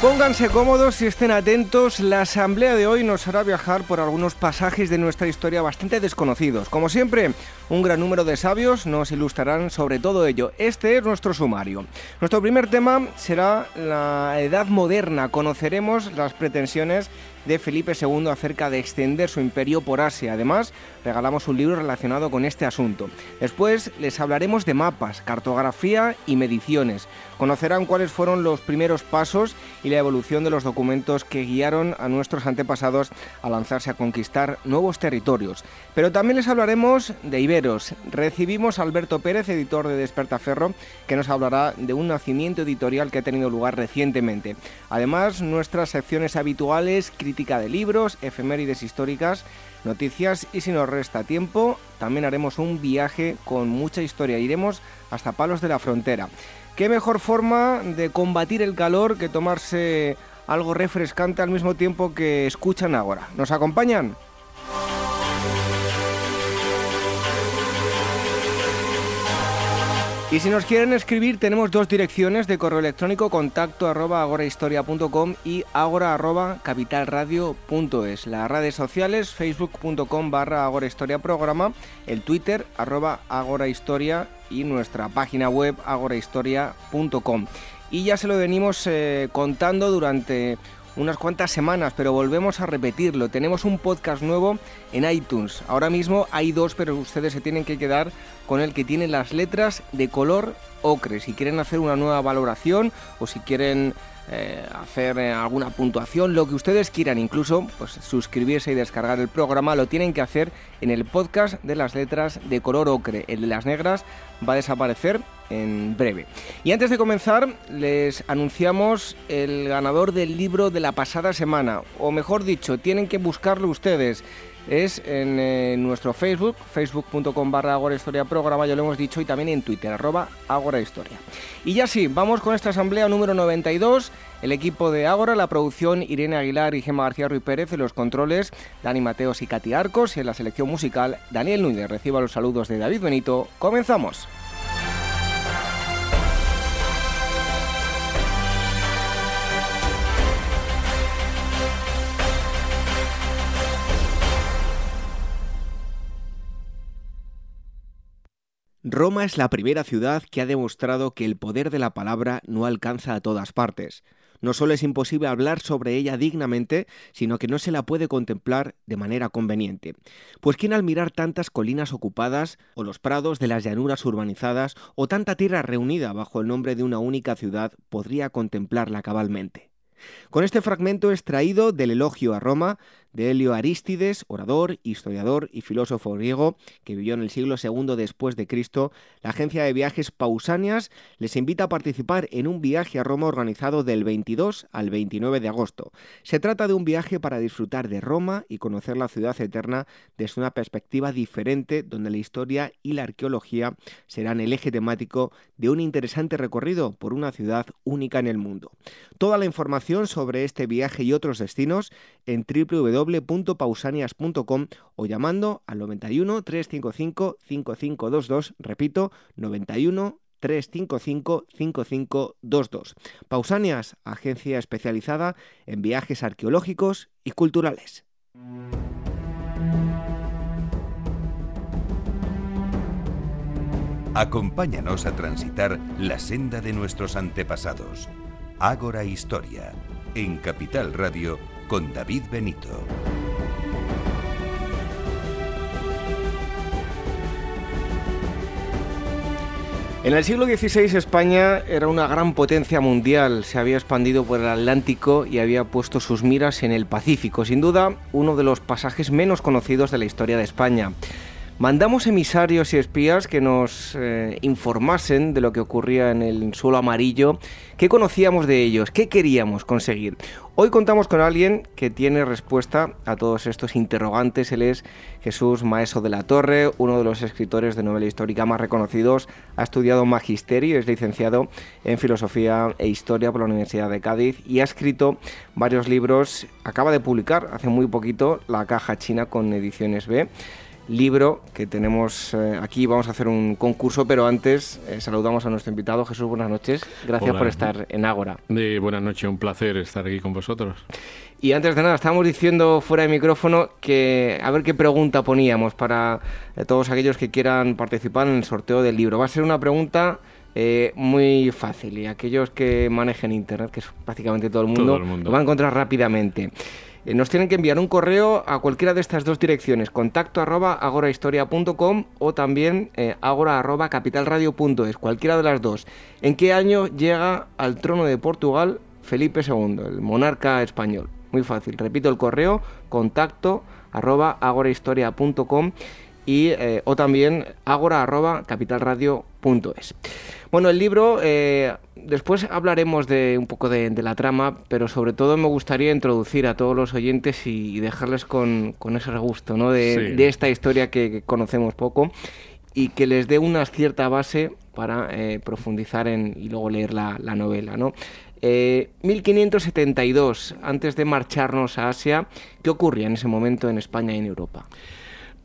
Pónganse cómodos y estén atentos. La asamblea de hoy nos hará viajar por algunos pasajes de nuestra historia bastante desconocidos. Como siempre, un gran número de sabios nos ilustrarán sobre todo ello. Este es nuestro sumario. Nuestro primer tema será la Edad Moderna. Conoceremos las pretensiones de Felipe II acerca de extender su imperio por Asia. Además, regalamos un libro relacionado con este asunto. Después les hablaremos de mapas, cartografía y mediciones. Conocerán cuáles fueron los primeros pasos y la evolución de los documentos que guiaron a nuestros antepasados a lanzarse a conquistar nuevos territorios. Pero también les hablaremos de Iberos. Recibimos a Alberto Pérez, editor de Despertaferro, que nos hablará de un nacimiento editorial que ha tenido lugar recientemente. Además, nuestras secciones habituales, de libros, efemérides históricas, noticias y si nos resta tiempo, también haremos un viaje con mucha historia. Iremos hasta Palos de la Frontera. ¿Qué mejor forma de combatir el calor que tomarse algo refrescante al mismo tiempo que escuchan ahora? ¿Nos acompañan? Y si nos quieren escribir, tenemos dos direcciones de correo electrónico, contacto arroba y agora arroba capitalradio.es. Las redes sociales, facebook.com barra agorahistoria programa, el twitter arroba agorahistoria y nuestra página web agorahistoria.com. Y ya se lo venimos eh, contando durante unas cuantas semanas, pero volvemos a repetirlo. Tenemos un podcast nuevo en iTunes. Ahora mismo hay dos, pero ustedes se tienen que quedar con el que tiene las letras de color ocre. Si quieren hacer una nueva valoración o si quieren eh, hacer eh, alguna puntuación, lo que ustedes quieran, incluso pues suscribirse y descargar el programa, lo tienen que hacer en el podcast de las letras de color ocre. El de las negras va a desaparecer en breve. Y antes de comenzar, les anunciamos el ganador del libro de la pasada semana, o mejor dicho, tienen que buscarlo ustedes es en, eh, nuestro Facebook, facebook.com barra Agora Historia Programa, ya lo hemos dicho, y también en Twitter, arroba Agora Historia. Y ya sí, vamos con esta asamblea número 92, el equipo de Ágora, la producción Irene Aguilar y Gemma García Ruiz Pérez, en los controles Dani Mateos y Katy Arcos, y en la selección musical Daniel Núñez. Reciba los saludos de David Benito. ¡Comenzamos! Roma es la primera ciudad que ha demostrado que el poder de la palabra no alcanza a todas partes. No solo es imposible hablar sobre ella dignamente, sino que no se la puede contemplar de manera conveniente. Pues quién al mirar tantas colinas ocupadas, o los prados de las llanuras urbanizadas, o tanta tierra reunida bajo el nombre de una única ciudad, podría contemplarla cabalmente. Con este fragmento extraído del elogio a Roma de Helio Arístides, orador, historiador y filósofo griego que vivió en el siglo II después de Cristo, la agencia de viajes Pausanias les invita a participar en un viaje a Roma organizado del 22 al 29 de agosto. Se trata de un viaje para disfrutar de Roma y conocer la ciudad eterna desde una perspectiva diferente donde la historia y la arqueología serán el eje temático de un interesante recorrido por una ciudad única en el mundo. Toda la información sobre este viaje y otros destinos en www www.pausanias.com o llamando al 91 355 5522, repito, 91 355 5522. Pausanias, agencia especializada en viajes arqueológicos y culturales. Acompáñanos a transitar la senda de nuestros antepasados. Ágora Historia, en Capital Radio con David Benito. En el siglo XVI España era una gran potencia mundial, se había expandido por el Atlántico y había puesto sus miras en el Pacífico, sin duda uno de los pasajes menos conocidos de la historia de España. Mandamos emisarios y espías que nos eh, informasen de lo que ocurría en el suelo amarillo, qué conocíamos de ellos, qué queríamos conseguir. Hoy contamos con alguien que tiene respuesta a todos estos interrogantes. Él es Jesús Maeso de la Torre, uno de los escritores de novela histórica más reconocidos. Ha estudiado magisterio, es licenciado en filosofía e historia por la Universidad de Cádiz y ha escrito varios libros. Acaba de publicar hace muy poquito La Caja China con Ediciones B libro que tenemos eh, aquí. Vamos a hacer un concurso, pero antes eh, saludamos a nuestro invitado. Jesús, buenas noches. Gracias por estar en Ágora. buenas noches, un placer estar aquí con vosotros. Y antes de nada, estábamos diciendo fuera de micrófono que a ver qué pregunta poníamos para eh, todos aquellos que quieran participar en el sorteo del libro. Va a ser una pregunta muy fácil y aquellos que manejen Internet, que es prácticamente todo el mundo, todo el mundo. lo va a encontrar rápidamente. Eh, nos tienen que enviar un correo a cualquiera de estas dos direcciones, contacto arroba agorahistoria.com o también eh, agora arroba capitalradio.es, cualquiera de las dos. ¿En qué año llega al trono de Portugal Felipe II, el monarca español? Muy fácil, repito el correo, contacto arroba agorahistoria.com y, eh, o también agora arroba capitalradio.es. Bueno, el libro, eh, después hablaremos de un poco de, la trama, pero sobre todo me gustaría introducir a todos los oyentes y, dejarles con, ese regusto ¿no? de, esta historia que, conocemos poco y que les dé una cierta base para eh, profundizar en, y luego leer la, novela. ¿no? 1572, eh, antes de marcharnos a Asia, ¿qué ocurría en ese momento en España y en Europa?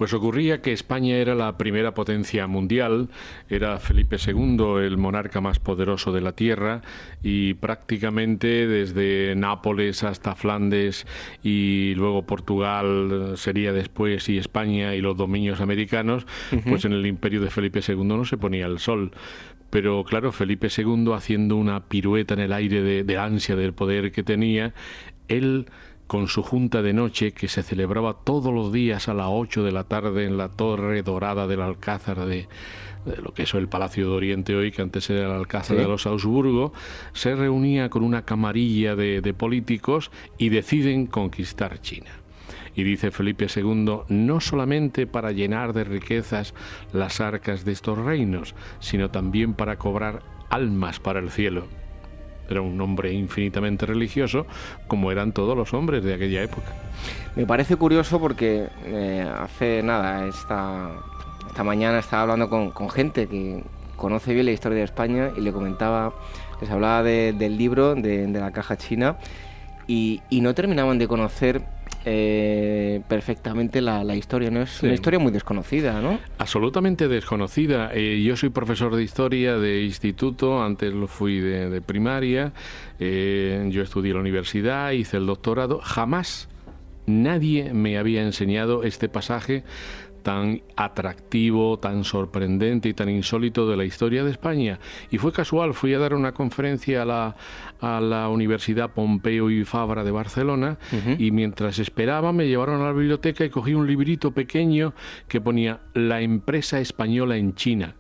Pues ocurría que España era la primera potencia mundial, era Felipe II el monarca más poderoso de la tierra y prácticamente desde Nápoles hasta Flandes y luego Portugal sería después y España y los dominios americanos, pues en el imperio de Felipe II no se ponía el sol. Pero claro, Felipe II haciendo una pirueta en el aire de, de, ansia del poder que tenía, él con su junta de noche que se celebraba todos los días a las 8 de la tarde en la torre dorada del Alcázar de, lo que es el Palacio de Oriente hoy, que antes era el Alcázar de los Augsburgo, se reunía con una camarilla de, de políticos y deciden conquistar China. Y dice Felipe II, no solamente para llenar de riquezas las arcas de estos reinos, sino también para cobrar almas para el cielo era un hombre infinitamente religioso, como eran todos los hombres de aquella época. Me parece curioso porque eh, hace nada, esta, esta mañana estaba hablando con, gente que conoce bien la historia de España y le comentaba, les hablaba del libro de, de la caja china y, y no terminaban de conocer eh, perfectamente la, historia, ¿no? Es una historia muy desconocida, ¿no? Absolutamente desconocida. Eh, yo soy profesor de historia de instituto, antes lo fui de, primaria, eh, yo estudié en la universidad, hice el doctorado, jamás nadie me había enseñado este pasaje tan atractivo, tan sorprendente y tan insólito de la historia de España. Y fue casual, fui a dar una conferencia a la, a la Universidad Pompeo y Fabra de Barcelona y mientras esperaba me llevaron a la biblioteca y cogí un librito pequeño que ponía La empresa española en China.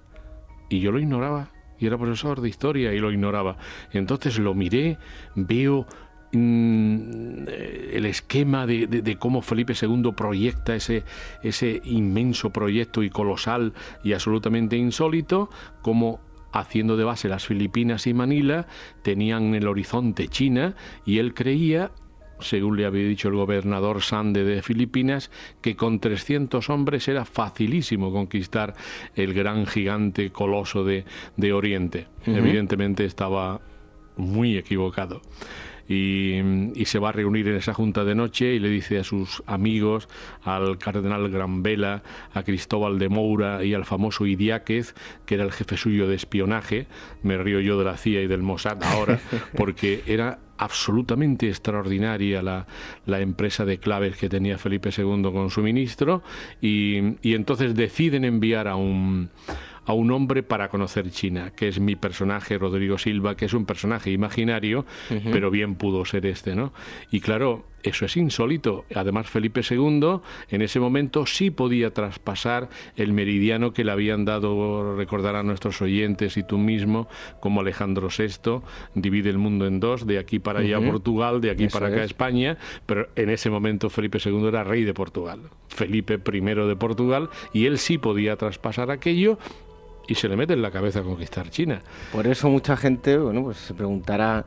Y yo lo ignoraba y era profesor de historia y lo ignoraba. Entonces lo miré, veo el esquema de, cómo Felipe II proyecta ese, ese inmenso proyecto y colosal y absolutamente insólito, como haciendo de base las Filipinas y Manila, tenían en el horizonte China y él creía según le había dicho el gobernador Sande de Filipinas, que con 300 hombres era facilísimo conquistar el gran gigante coloso de, de Oriente. Evidentemente estaba muy equivocado y, se va a reunir en esa junta de noche y le dice a sus amigos, al cardenal Granvela, a Cristóbal de Moura y al famoso Idiáquez, que era el jefe suyo de espionaje, me río yo de la CIA y del Mossad ahora, porque era absolutamente extraordinaria la, la, empresa de claves que tenía Felipe II con su ministro y, y entonces deciden enviar a un a un hombre para conocer China, que es mi personaje Rodrigo Silva, que es un personaje imaginario, pero bien pudo ser este, ¿no? Y claro, Eso es insólito. Además, Felipe II en ese momento sí podía traspasar el meridiano que le habían dado, recordar a nuestros oyentes y tú mismo, como Alejandro VI, divide el mundo en dos, de aquí para allá Portugal, de aquí para acá España, pero en ese momento Felipe II era rey de Portugal, Felipe I de Portugal, y él sí podía traspasar aquello y se le mete en la cabeza conquistar China. Por eso mucha gente, bueno, pues se preguntará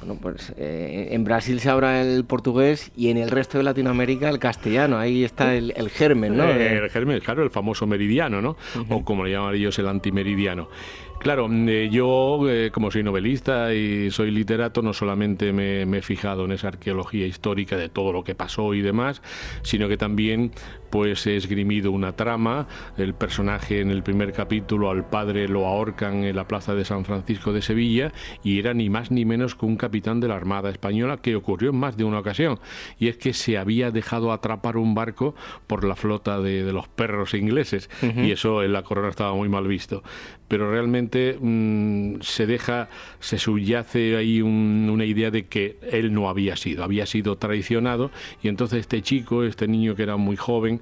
bueno, pues eh, en Brasil se habla el portugués y en el resto de Latinoamérica el castellano. Ahí está el, germen, ¿no? Eh, el germen, claro, el famoso meridiano, ¿no? O como le llaman ellos, el antimeridiano. Claro, eh, yo como soy novelista y soy literato, no solamente me, he fijado en esa arqueología histórica de todo lo que pasó y demás, sino que también pues he esgrimido una trama. El personaje en el primer capítulo al padre lo ahorcan en la plaza de San Francisco de Sevilla y era ni más ni menos que un capitán de la Armada Española que ocurrió en más de una ocasión. Y es que se había dejado atrapar un barco por la flota de, los perros ingleses y eso en la corona estaba muy mal visto. Pero realmente mm, se deja, se subyace ahí una idea de que él no había sido, había sido traicionado y entonces este chico, este niño que era muy joven,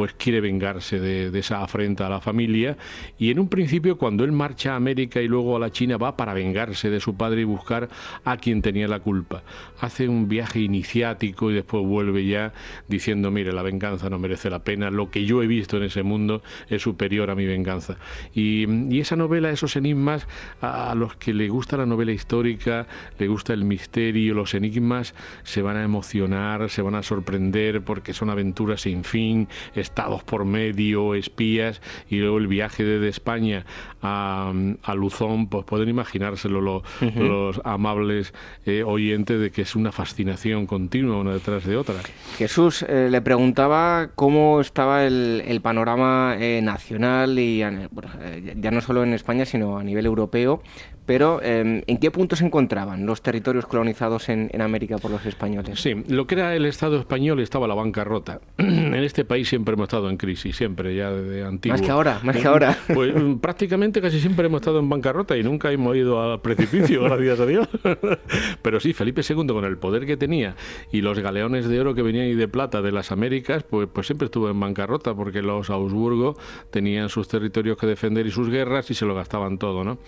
pues quiere vengarse de, esa afrenta a la familia y en un principio cuando él marcha a América y luego a la China va para vengarse de su padre y buscar a quien tenía la culpa. Hace un viaje iniciático y después vuelve ya diciendo, mire, la venganza no merece la pena, lo que yo he visto en ese mundo es superior a mi venganza. Y, esa novela, esos enigmas, a, los que le gusta la novela histórica, le gusta el misterio, los enigmas, se van a emocionar, se van a sorprender porque son aventuras sin fin estados por medio, espías, y luego el viaje desde España a, Luzón, pues pueden imaginárselo los amables eh, oyentes de que es una fascinación continua una detrás de otra. Jesús eh, le preguntaba cómo estaba el, panorama eh, nacional y ya no solo en España, sino a nivel europeo pero em, ¿en qué punto se encontraban los territorios colonizados en, América por los españoles? Sí, lo que era el Estado español estaba la bancarrota. en este país siempre hemos estado en crisis, siempre, ya desde antiguo. Más que ahora, más que ahora. Pues mm, prácticamente casi siempre hemos estado en bancarrota y nunca hemos ido al precipicio, gracias a Dios. pero sí, Felipe II, con el poder que tenía y los galeones de oro que venían y de plata de las Américas, pues, pues siempre estuvo en bancarrota porque los Augsburgo tenían sus territorios que defender y sus guerras y se lo gastaban todo, ¿no?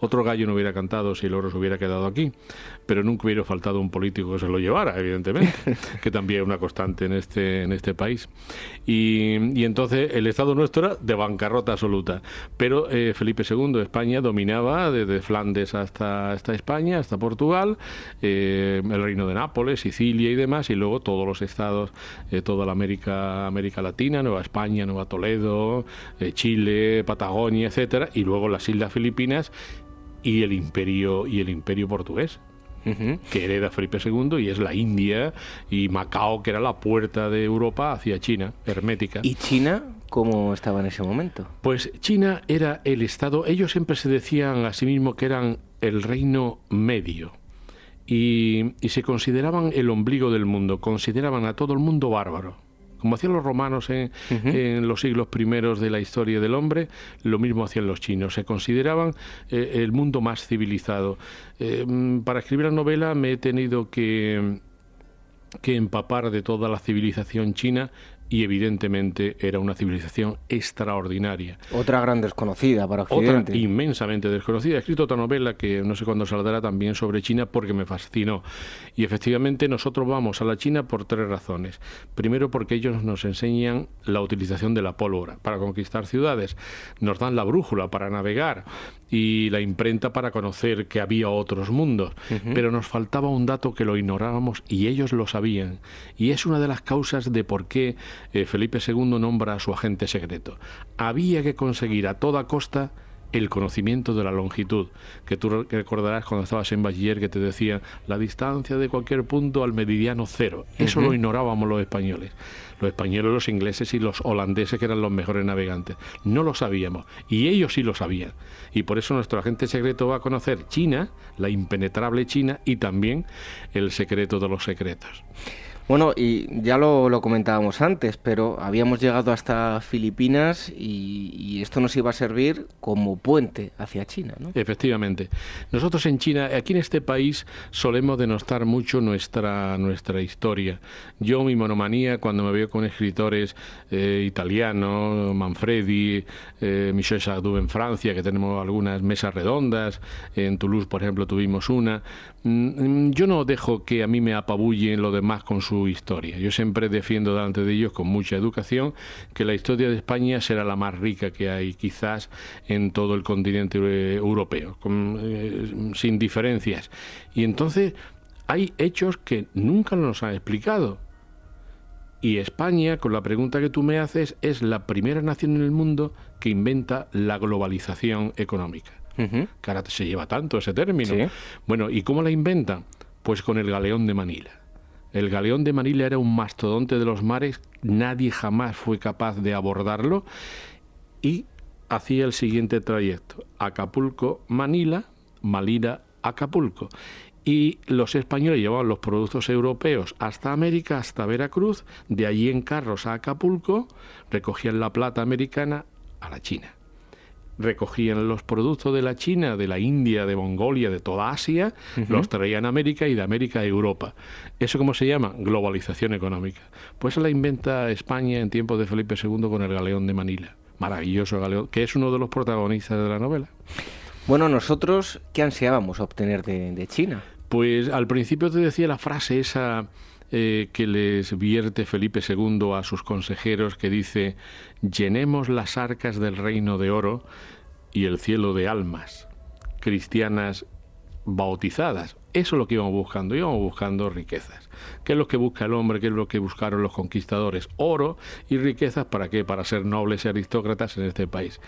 Otro gallo hubiera cantado si el oro se hubiera quedado aquí, pero nunca hubiera faltado un político que se lo llevara, evidentemente, que también es una constante en este, en este país. Y, entonces el Estado nuestro era de bancarrota absoluta, pero eh, Felipe II, España, dominaba desde Flandes hasta, hasta España, hasta Portugal, eh, el reino de Nápoles, Sicilia y demás, y luego todos los estados, eh, toda la América, América Latina, Nueva España, Nueva Toledo, Chile, Patagonia, etcétera, y luego las Islas Filipinas y el imperio y el imperio portugués que hereda Felipe II y es la India y Macao que era la puerta de Europa hacia China hermética. Y China cómo estaba en ese momento pues China era el estado ellos siempre se decían a sí mismos que eran el reino medio y, y se consideraban el ombligo del mundo consideraban a todo el mundo bárbaro como hacían los romanos en, los siglos primeros de la historia del hombre, lo mismo hacían los chinos. Se consideraban eh, el mundo más civilizado. Eh, mm, para escribir la novela me he tenido que que empapar de toda la civilización china y evidentemente era una civilización extraordinaria. Otra gran desconocida para Occidente. Otra inmensamente desconocida. He escrito otra novela que no sé cuándo saldrá también sobre China porque me fascinó. Y efectivamente nosotros vamos a la China por tres razones. Primero porque ellos nos enseñan la utilización de la pólvora para conquistar ciudades. Nos dan la brújula para navegar y la imprenta para conocer que había otros mundos. Pero nos faltaba un dato que lo ignorábamos y ellos lo sabían. Y es una de las causas de por qué eh, Felipe II nombra a su agente secreto. Había que conseguir a toda costa el conocimiento de la longitud, que tú recordarás cuando estabas en Bachiller que te decía la distancia de cualquier punto al meridiano cero. Eso lo ignorábamos los españoles. Los españoles, los ingleses y los holandeses, que eran los mejores navegantes. No lo sabíamos. Y ellos sí lo sabían. Y por eso nuestro agente secreto va a conocer China, la impenetrable China, y también el secreto de los secretos. Bueno, y ya lo, comentábamos antes, pero habíamos llegado hasta Filipinas y, esto nos iba a servir como puente hacia China, ¿no? Efectivamente. Nosotros en China, aquí en este país, solemos denostar mucho nuestra, nuestra historia. Yo, mi monomanía, cuando me veo con escritores eh, italianos, Manfredi, eh, Michel Sardou en Francia, que tenemos algunas mesas redondas, en Toulouse, por ejemplo, tuvimos una, mm, yo no dejo que a mí me apabullen lo demás con su historia. Yo siempre defiendo delante de ellos con mucha educación que la historia de España será la más rica que hay quizás en todo el continente eh, europeo, eh, sin diferencias. Y entonces hay hechos que nunca nos han explicado. Y España, con la pregunta que tú me haces, es la primera nación en el mundo que inventa la globalización económica. Que ahora se lleva tanto ese término. Bueno, ¿y cómo la inventan? Pues con el galeón de Manila. El galeón de Manila era un mastodonte de los mares, nadie jamás fue capaz de abordarlo y hacía el siguiente trayecto, Acapulco-Manila, Manila-Acapulco. Y los españoles llevaban los productos europeos hasta América, hasta Veracruz, de allí en carros a Acapulco, recogían la plata americana a la China recogían los productos de la China, de la India, de Mongolia, de toda Asia, los traían a América y de América a Europa. ¿Eso cómo se llama? Globalización económica. Pues la inventa España en tiempos de Felipe II con el galeón de Manila. Maravilloso galeón, que es uno de los protagonistas de la novela. Bueno, nosotros, ¿qué ansiábamos obtener de, China? Pues al principio te decía la frase esa eh, que les vierte Felipe II a sus consejeros que dice, llenemos las arcas del reino de oro y el cielo de almas cristianas bautizadas. Eso es lo que íbamos buscando, íbamos buscando riquezas. ¿Qué es lo que busca el hombre? ¿Qué es lo que buscaron los conquistadores? Oro y riquezas, ¿para qué? Para ser nobles y aristócratas en este país.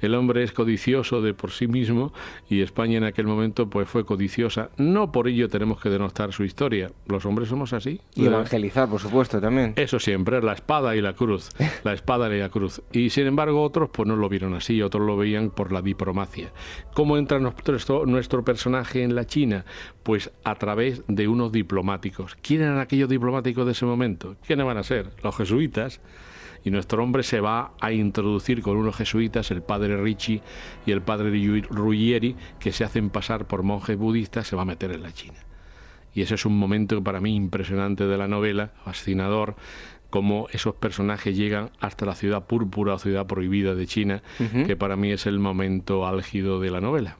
El hombre es codicioso de por sí mismo y España en aquel momento pues fue codiciosa. No por ello tenemos que denostar su historia. Los hombres somos así. Y evangelizar, por supuesto, también. Eso siempre, la espada y la cruz. La espada y la cruz. Y sin embargo otros pues no lo vieron así, otros lo veían por la diplomacia. ¿Cómo entra nuestro, nuestro personaje en la China? Pues a través de unos diplomáticos. ¿Quién eran aquellos diplomáticos de ese momento? ¿Quiénes van a ser? Los jesuitas. Y nuestro hombre se va a introducir con unos jesuitas, el padre Ricci y el padre Ruggieri, que se hacen pasar por monjes budistas, se va a meter en la China. Y ese es un momento para mí impresionante de la novela, fascinador, cómo esos personajes llegan hasta la ciudad púrpura o ciudad prohibida de China, que para mí es el momento álgido de la novela.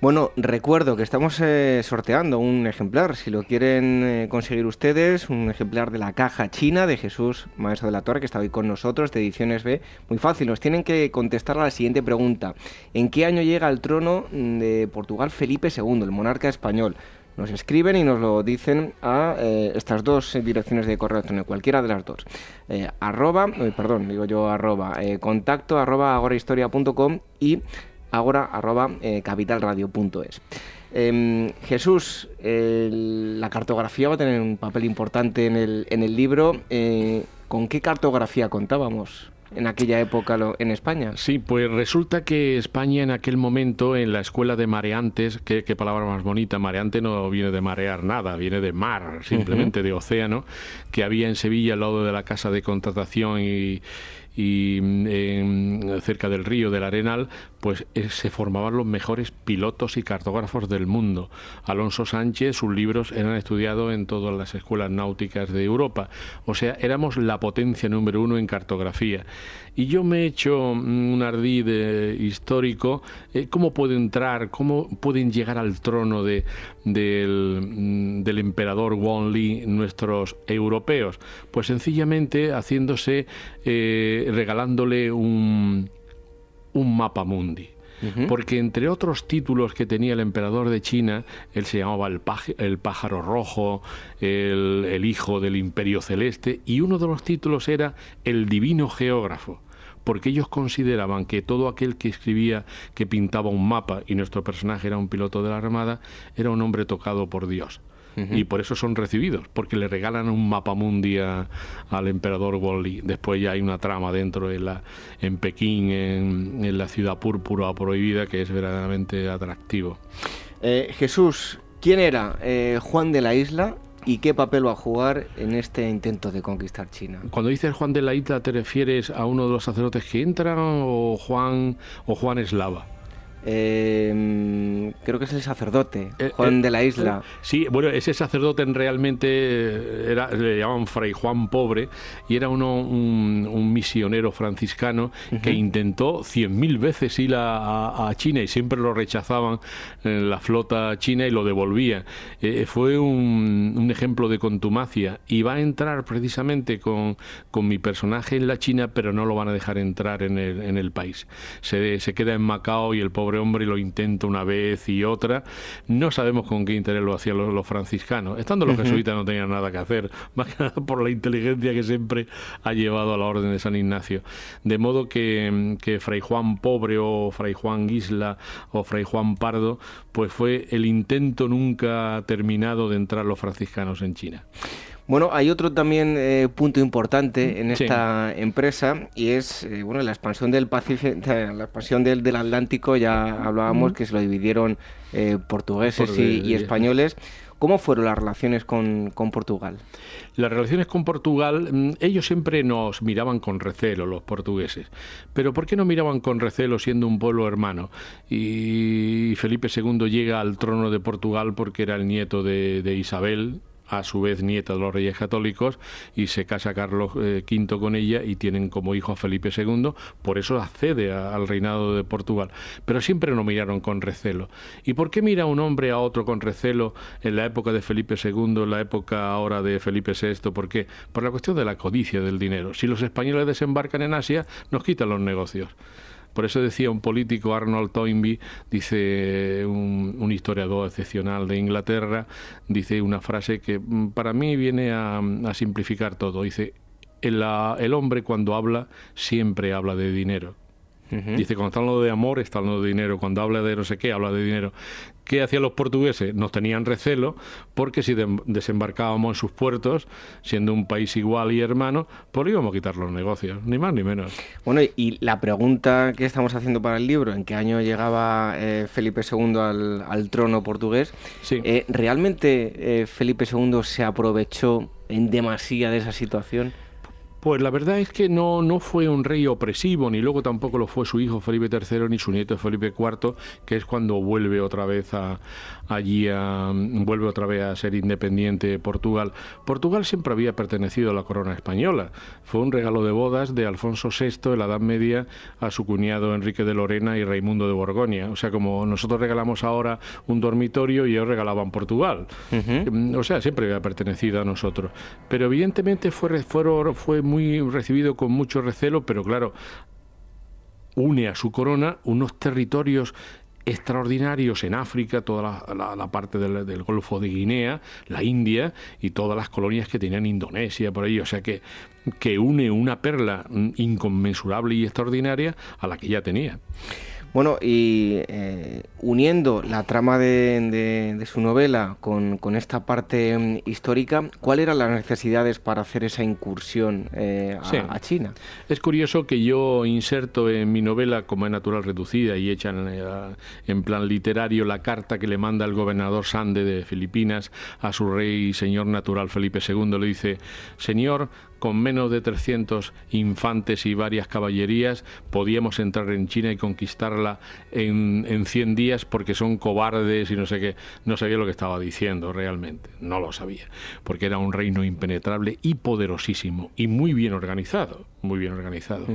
Bueno, recuerdo que estamos eh, sorteando un ejemplar, si lo quieren eh, conseguir ustedes, un ejemplar de la caja china de Jesús Maestro de la Torre, que está hoy con nosotros, de Ediciones B. Muy fácil, nos tienen que contestar a la siguiente pregunta. ¿En qué año llega al trono de Portugal Felipe II, el monarca español? Nos escriben y nos lo dicen a eh, estas dos direcciones de correo electrónico, cualquiera de las dos. arroba, perdón, digo yo arroba, contacto arroba agorahistoria.com y agora arroba eh, capitalradio.es. Em, Jesús, la cartografía va a tener un papel importante en el, en el libro. Eh, ¿Con qué cartografía contábamos? en aquella época en España. Sí, pues resulta que España en aquel momento, en la escuela de mareantes, qué, palabra más bonita, mareante no viene de marear nada, viene de mar, simplemente de océano, que había en Sevilla al lado de la casa de contratación y, y mm, cerca del río del Arenal, pues eh, se formaban los mejores pilotos y cartógrafos del mundo. Alonso Sánchez, sus libros eran estudiados en todas las escuelas náuticas de Europa. O sea, éramos la potencia número uno en cartografía. Y yo me he hecho mm, un ardid eh, histórico, eh, cómo puede entrar, cómo pueden llegar al trono de, del, mm, emperador Won Li nuestros europeos. Pues sencillamente haciéndose, regalándole un un mapa mundi. Porque entre otros títulos que tenía el emperador de China, él se llamaba el, el pájaro rojo, el, el, hijo del imperio celeste, y uno de los títulos era el divino geógrafo porque ellos consideraban que todo aquel que escribía, que pintaba un mapa, y nuestro personaje era un piloto de la Armada, era un hombre tocado por Dios y por eso son recibidos, porque le regalan un mapa mundial al emperador Wally. Después ya hay una trama dentro de la, en Pekín, en, la ciudad púrpura prohibida, que es verdaderamente atractivo. Eh, Jesús, ¿quién era eh, Juan de la Isla y qué papel va a jugar en este intento de conquistar China. Cuando dices Juan de la Isla, ¿te refieres a uno de los sacerdotes que entran o Juan o Juan Eslava? Eh, creo que es el sacerdote, eh, Juan eh, de la Isla. Sí, bueno, ese sacerdote realmente era, le llamaban Fray Juan Pobre y era uno, un, misionero franciscano que intentó cien mil veces ir a, China y siempre lo rechazaban en la flota china y lo devolvía. fue un, ejemplo de contumacia y va a entrar precisamente con, con, mi personaje en la China, pero no lo van a dejar entrar en el, en el país. Se, se queda en Macao y el pobre hombre lo intenta una vez y otra. No sabemos con qué interés lo hacían los, franciscanos. Estando los jesuitas no tenían nada que hacer, más que nada por la inteligencia que siempre ha llevado a la orden de San Ignacio. De modo que, que Fray Juan Pobre o Fray Juan Isla o Fray Juan Pardo, pues fue el intento nunca terminado de entrar los franciscanos en China. Bueno, hay otro también eh, punto importante en esta empresa y es eh, bueno la expansión del Pacífico, la expansión del, del Atlántico. Ya hablábamos que se lo dividieron eh, portugueses y, españoles. ¿Cómo fueron las relaciones con, con, Portugal? Las relaciones con Portugal, mm, ellos siempre nos miraban con recelo, los portugueses. Pero ¿por qué no miraban con recelo siendo un pueblo hermano? Y Felipe II llega al trono de Portugal porque era el nieto de, de Isabel, a su vez nieta de los reyes católicos, y se casa Carlos V eh, con ella y tienen como hijo a Felipe II, por eso accede al reinado de Portugal. Pero siempre no miraron con recelo. ¿Y por qué mira un hombre a otro con recelo en la época de Felipe II, en la época ahora de Felipe VI? ¿Por qué? Por la cuestión de la codicia del dinero. Si los españoles desembarcan en Asia, nos quitan los negocios. Por eso decía un político, Arnold Toynbee, dice un, historiador excepcional de Inglaterra, dice una frase que mm, para mí viene a, simplificar todo. Dice, el, el hombre cuando habla siempre habla de dinero. Dice, cuando está hablando de amor, está hablando de dinero. Cuando habla de no sé qué, habla de dinero. ¿Qué hacían los portugueses? Nos tenían recelo porque si desembarcábamos en sus puertos, siendo un país igual y hermano, pues íbamos a quitar los negocios, ni más ni menos. Bueno, y la pregunta que estamos haciendo para el libro, ¿en qué año llegaba eh, Felipe II al, trono portugués? Sí. Eh, ¿Realmente eh, Felipe II se aprovechó en demasía de esa situación? Pues la verdad es que no, no fue un rey opresivo, ni luego tampoco lo fue su hijo Felipe III, ni su nieto Felipe IV, que es cuando vuelve otra vez a, allí a, vuelve otra vez a ser independiente Portugal. Portugal siempre había pertenecido a la corona española. Fue un regalo de bodas de Alfonso VI en la Edad Media a su cuñado Enrique de Lorena y Raimundo de Borgoña. O sea, como nosotros regalamos ahora un dormitorio y ellos regalaban Portugal. O sea, siempre había pertenecido a nosotros. Pero evidentemente fue, fue, fue muy recibido con mucho recelo, pero claro, une a su corona unos territorios extraordinarios en África, toda la, parte del, Golfo de Guinea, la India y todas las colonias que tenían Indonesia por ahí. O sea que, que une una perla inconmensurable y extraordinaria a la que ya tenía. Bueno, y eh, uniendo la trama de, su novela con, esta parte mm, histórica, ¿cuáles eran las necesidades para hacer esa incursión eh, a, China? Es curioso que yo inserto en mi novela, como es natural reducida y hecha en, eh, en plan literario, la carta que le manda el gobernador Sande de Filipinas a su rey y señor natural Felipe II. Le dice, Señor, con menos de 300 infantes y varias caballerías, podíamos entrar en China y conquistarla en, en 100 días porque son cobardes y no sé qué. No sabía lo que estaba diciendo realmente, no lo sabía, porque era un reino impenetrable y poderosísimo y muy bien organizado, muy bien organizado.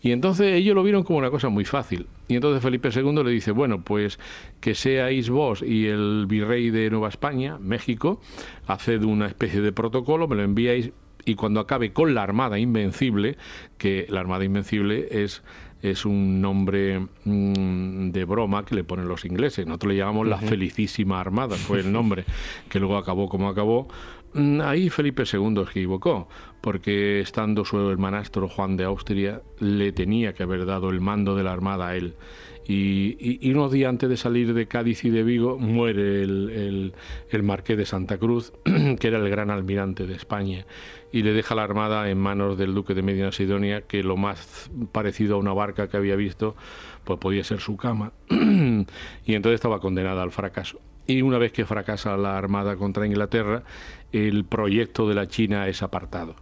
Y entonces ellos lo vieron como una cosa muy fácil. Y entonces Felipe II le dice, bueno, pues que seáis vos y el virrey de Nueva España, México, haced una especie de protocolo, me lo enviáis y cuando acabe con la Armada Invencible, que la Armada Invencible es es un nombre mm, de broma que le ponen los ingleses. Nosotros le llamamos la Felicísima Armada, fue el nombre, que luego acabó como acabó. Mm, ahí Felipe II se equivocó, porque estando su hermanastro Juan de Austria, le tenía que haber dado el mando de la Armada a él. Y, unos días antes de salir de Cádiz y de Vigo muere el, el, marqués de Santa Cruz, que era el gran almirante de España, y le deja la armada en manos del duque de Medina Sidonia, que lo más parecido a una barca que había visto, pues podía ser su cama, y entonces estaba condenada al fracaso. y una vez que fracasa la Armada contra Inglaterra, el proyecto de la China es apartado.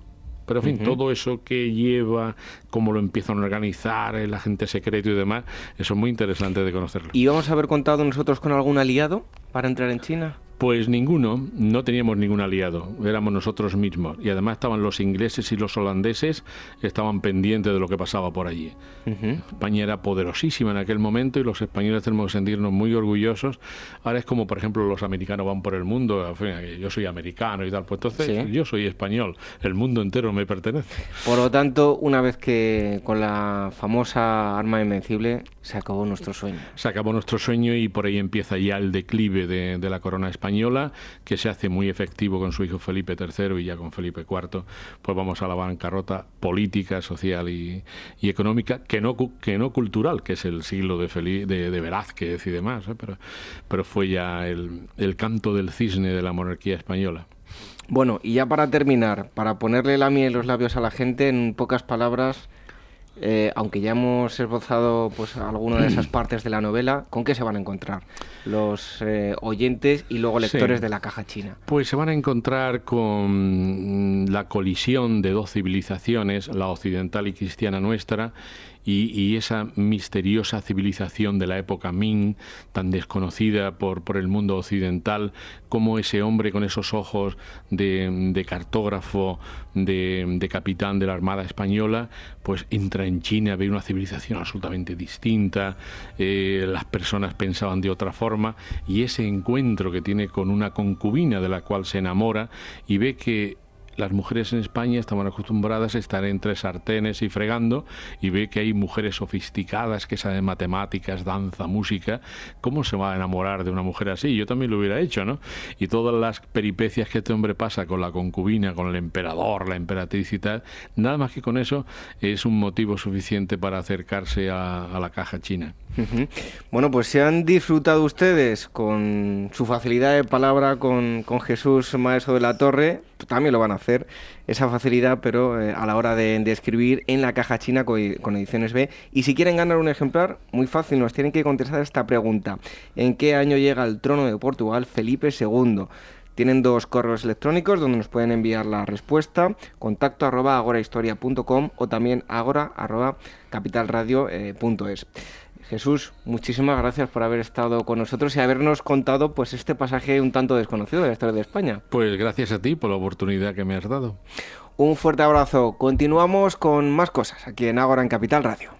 Pero en fin, todo eso que lleva, cómo lo empiezan a organizar, el agente secreto y demás, eso es muy interesante de conocerlo. ¿Y vamos a haber contado nosotros con algún aliado para entrar en China? Pues ninguno, no teníamos ningún aliado, éramos nosotros mismos. Y además estaban los ingleses y los holandeses, estaban pendientes de lo que pasaba por allí. España era poderosísima en aquel momento y los españoles tenemos que sentirnos muy orgullosos. Ahora es como, por ejemplo, los americanos van por el mundo, yo soy americano y tal, pues entonces yo soy español, el mundo entero me pertenece. Por lo tanto, una vez que con la famosa arma invencible se acabó nuestro sueño. Se acabó nuestro sueño y por ahí empieza ya el declive de, de la corona española española, que se hace muy efectivo con su hijo Felipe III y ya con Felipe IV, pues vamos a la bancarrota política, social y, económica, que no, que no cultural, que es el siglo de, de, de Velázquez y demás, ¿eh? pero, pero fue ya el, el canto del cisne de la monarquía española. Bueno, y ya para terminar, para ponerle la miel en los labios a la gente, en pocas palabras, eh, aunque ya hemos esbozado pues alguna de esas partes de la novela, ¿con qué se van a encontrar los eh, oyentes y luego lectores de la caja china? Pues se van a encontrar con la colisión de dos civilizaciones, la occidental y cristiana nuestra, y, esa misteriosa civilización de la época Ming, tan desconocida por, por el mundo occidental, como ese hombre con esos ojos de, cartógrafo, de, capitán de la Armada Española, pues entra en China, ve una civilización absolutamente distinta, eh, las personas pensaban de otra forma, y ese encuentro que tiene con una concubina de la cual se enamora y ve que las mujeres en España estaban acostumbradas a estar entre sartenes y fregando y ve que hay mujeres sofisticadas que saben matemáticas, danza, música. ¿Cómo se va a enamorar de una mujer así? Yo también lo hubiera hecho, ¿no? Y todas las peripecias que este hombre pasa con la concubina, con el emperador, la emperatriz y tal, nada más que con eso es un motivo suficiente para acercarse a, la caja china. Bueno, pues se han disfrutado ustedes con su facilidad de palabra con, con Jesús Maestro de la Torre, también lo van a hacer, esa facilidad, pero eh, a la hora de, escribir en la caja china con, ediciones B. Y si quieren ganar un ejemplar, muy fácil, nos tienen que contestar esta pregunta. ¿En qué año llega al trono de Portugal Felipe II? Tienen dos correos electrónicos donde nos pueden enviar la respuesta, contacto arroba agorahistoria.com o también agora arroba capitalradio.es. Jesús, muchísimas gracias por haber estado con nosotros y habernos contado pues este pasaje un tanto desconocido de la historia de España. Pues gracias a ti por la oportunidad que me has dado. Un fuerte abrazo. Continuamos con más cosas aquí en Ágora en Capital Radio.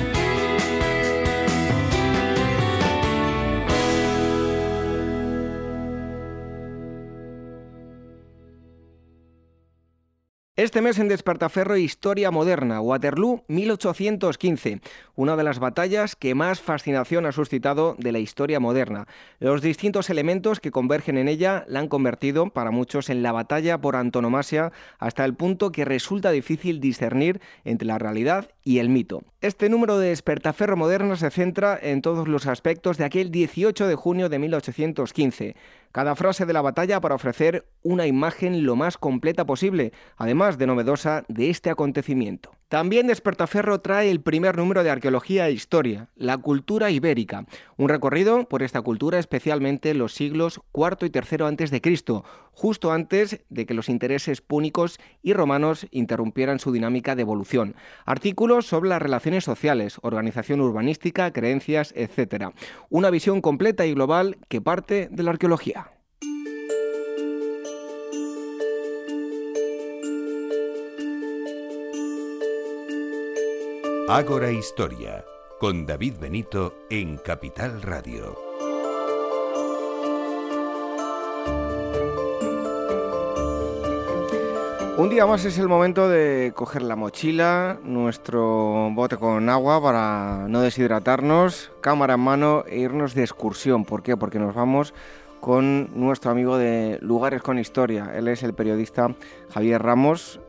Este mes en Despertaferro Historia Moderna, Waterloo 1815, una de las batallas que más fascinación ha suscitado de la historia moderna. Los distintos elementos que convergen en ella la han convertido para muchos en la batalla por antonomasia hasta el punto que resulta difícil discernir entre la realidad y el mito. Este número de Despertaferro Moderna se centra en todos los aspectos de aquel 18 de junio de 1815 cada frase de la batalla para ofrecer una imagen lo más completa posible, además de novedosa de este acontecimiento. También Despertaferro trae el primer número de Arqueología e Historia, la cultura ibérica, un recorrido por esta cultura especialmente en los siglos IV y III antes de Cristo, justo antes de que los intereses púnicos y romanos interrumpieran su dinámica de evolución. Artículos sobre las relaciones sociales, organización urbanística, creencias, etc. Una visión completa y global que parte de la arqueología. Ágora Historia, con David Benito en Capital Radio. Un día más es el momento de coger la mochila, nuestro bote con agua para no deshidratarnos, cámara en mano e irnos de excursión. ¿Por qué? Porque nos vamos con nuestro amigo de Lugares con Historia. Él es el periodista Javier Ramos,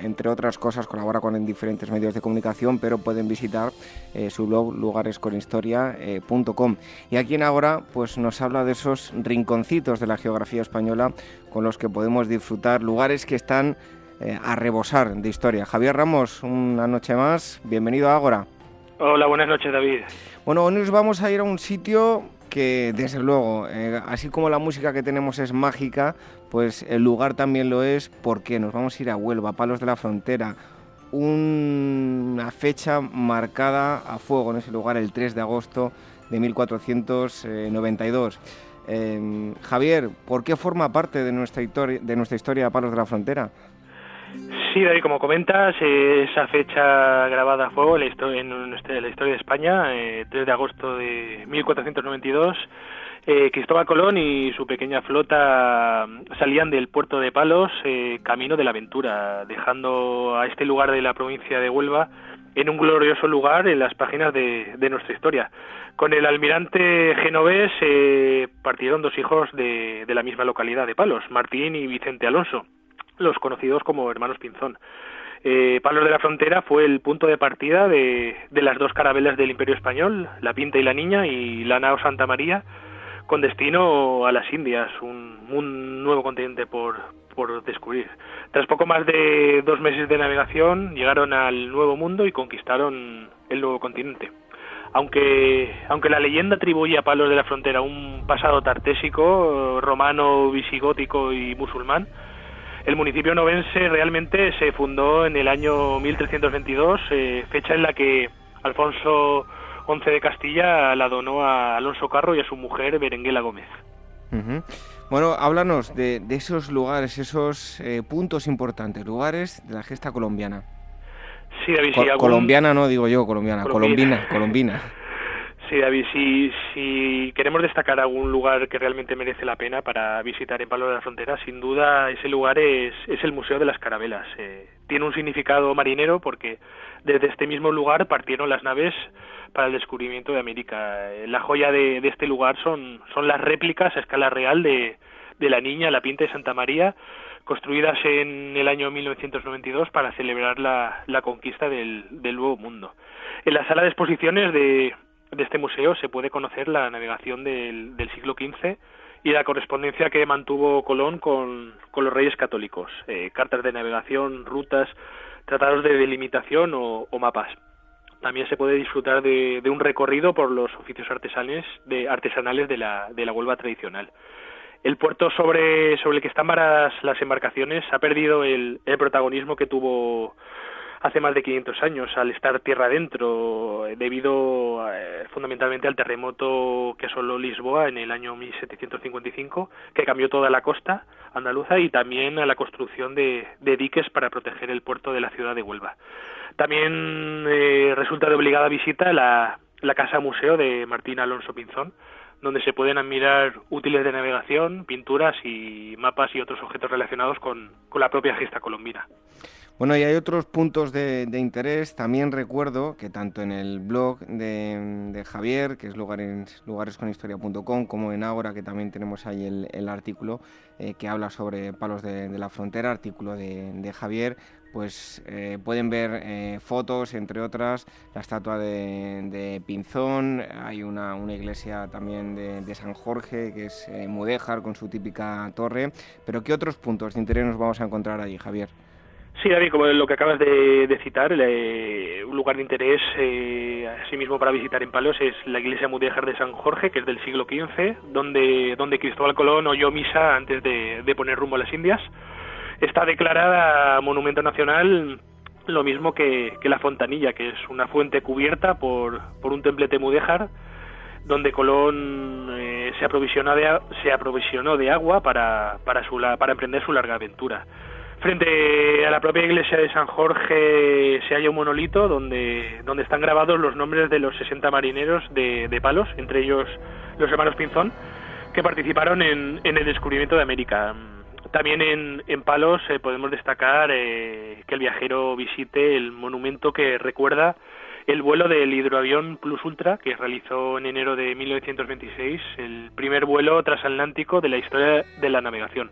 entre otras cosas colabora con diferentes medios de comunicación, pero pueden visitar eh, su blog lugaresconhistoria.com. Eh, y aquí en Ahora pues nos habla de esos rinconcitos de la geografía española con los que podemos disfrutar, lugares que están eh, a rebosar de historia. Javier Ramos, una noche más, bienvenido a Ágora. Hola, buenas noches David. Bueno, hoy nos vamos a ir a un sitio que desde luego, eh, así como la música que tenemos es mágica, pues el lugar también lo es porque nos vamos a ir a Huelva, Palos de la Frontera, una fecha marcada a fuego en ese lugar el 3 de agosto de 1492. Eh, Javier, ¿por qué forma parte de nuestra, historia, de nuestra historia Palos de la Frontera? Sí, David, como comentas, esa fecha grabada a fuego en la la historia de España, 3 eh, de agosto de 1492, eh, Cristóbal Colón y su pequeña flota salían del puerto de Palos eh, camino de la aventura, dejando a este lugar de la provincia de Huelva en un glorioso lugar en las páginas de, nuestra historia. Con el almirante genovés partieron dos hijos de la misma localidad de Palos, Martín y Vicente Alonso los conocidos como hermanos Pinzón. Eh, Palos de la Frontera fue el punto de partida de, las dos carabelas del Imperio Español, la Pinta y la Niña y la Nao Santa María, con destino a las Indias, un, un nuevo continente por, por descubrir. Tras poco más de dos meses de navegación, llegaron al Nuevo Mundo y conquistaron el nuevo continente. Aunque, aunque la leyenda atribuye a Palos de la Frontera un pasado tartésico, romano, visigótico y musulmán, el municipio novense realmente se fundó en el año 1322, eh, fecha en la que Alfonso XI de Castilla la donó a Alonso Carro y a su mujer Berenguela Gómez. Bueno, háblanos de, esos lugares, esos eh, puntos importantes, lugares de la gesta colombiana. Sí, David, Colombiana no digo yo, colombiana, colombina, colombina. Sí, David, si, si queremos destacar algún lugar que realmente merece la pena para visitar en Palo de la Frontera, sin duda ese lugar es, es el Museo de las Carabelas. Eh, tiene un significado marinero porque desde este mismo lugar partieron las naves para el descubrimiento de América. Eh, la joya de, de, este lugar son, son las réplicas a escala real de, de la Niña, la Pinta de Santa María, construidas en el año 1992 para celebrar la, la conquista del, del Nuevo Mundo. En la sala de exposiciones de, de este museo se puede conocer la navegación del, del siglo XV y la correspondencia que mantuvo Colón con, con los reyes católicos, eh, cartas de navegación, rutas, tratados de delimitación o, mapas. También se puede disfrutar de, de, un recorrido por los oficios artesanales de, artesanales de la, de la Huelva tradicional. El puerto sobre, sobre el que están varadas las embarcaciones ha perdido el, el protagonismo que tuvo hace más de 500 años, al estar tierra adentro, debido eh, fundamentalmente al terremoto que asoló Lisboa en el año 1755, que cambió toda la costa andaluza y también a la construcción de, diques para proteger el puerto de la ciudad de Huelva. También eh, resulta de obligada visita la, la Casa Museo de Martín Alonso Pinzón, donde se pueden admirar útiles de navegación, pinturas y mapas y otros objetos relacionados con, con la propia gesta colombina. Bueno, y hay otros puntos de, interés. También recuerdo que tanto en el blog de, Javier, que es lugares, lugaresconhistoria.com, como en Ágora, que también tenemos ahí el, artículo eh, que habla sobre palos de, la frontera, artículo de, Javier, pues eh, pueden ver eh, fotos, entre otras, la estatua de, Pinzón, hay una, una iglesia también de, San Jorge, que es Mudéjar, con su típica torre. Pero ¿qué otros puntos de interés nos vamos a encontrar allí, Javier? Sí, David, como lo que acabas de, citar, un lugar de interés, eh, asimismo para visitar en Palos, es la iglesia mudéjar de San Jorge, que es del siglo XV, donde, donde Cristóbal Colón oyó misa antes de, poner rumbo a las Indias. Está declarada monumento nacional lo mismo que, la fontanilla, que es una fuente cubierta por, por un templete mudéjar, donde Colón eh, se, aprovisionó de, se aprovisionó de agua para, para, su, para emprender su larga aventura. Frente a la propia iglesia de San Jorge se halla un monolito donde, donde están grabados los nombres de los 60 marineros de, Palos, entre ellos los hermanos Pinzón, que participaron en, el descubrimiento de América. También en, en Palos eh, podemos destacar eh, que el viajero visite el monumento que recuerda el vuelo del hidroavión Plus Ultra que realizó en enero de 1926, el primer vuelo transatlántico de la historia de la navegación.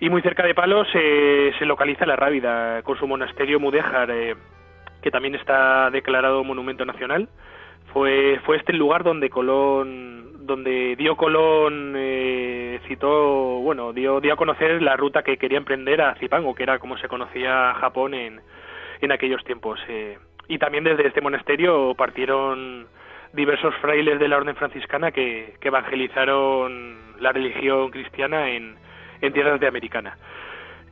Y muy cerca de Palos eh, se localiza la Rábida, con su monasterio Mudéjar, que también está declarado monumento nacional. Fue, fue este el lugar donde Colón donde dio Colón eh, citó, bueno, dio, dio a conocer la ruta que quería emprender a Zipango, que era como se conocía Japón en, en aquellos tiempos. Eh. Y también desde este monasterio partieron diversos frailes de la orden franciscana que, que evangelizaron la religión cristiana en, en tierras de americana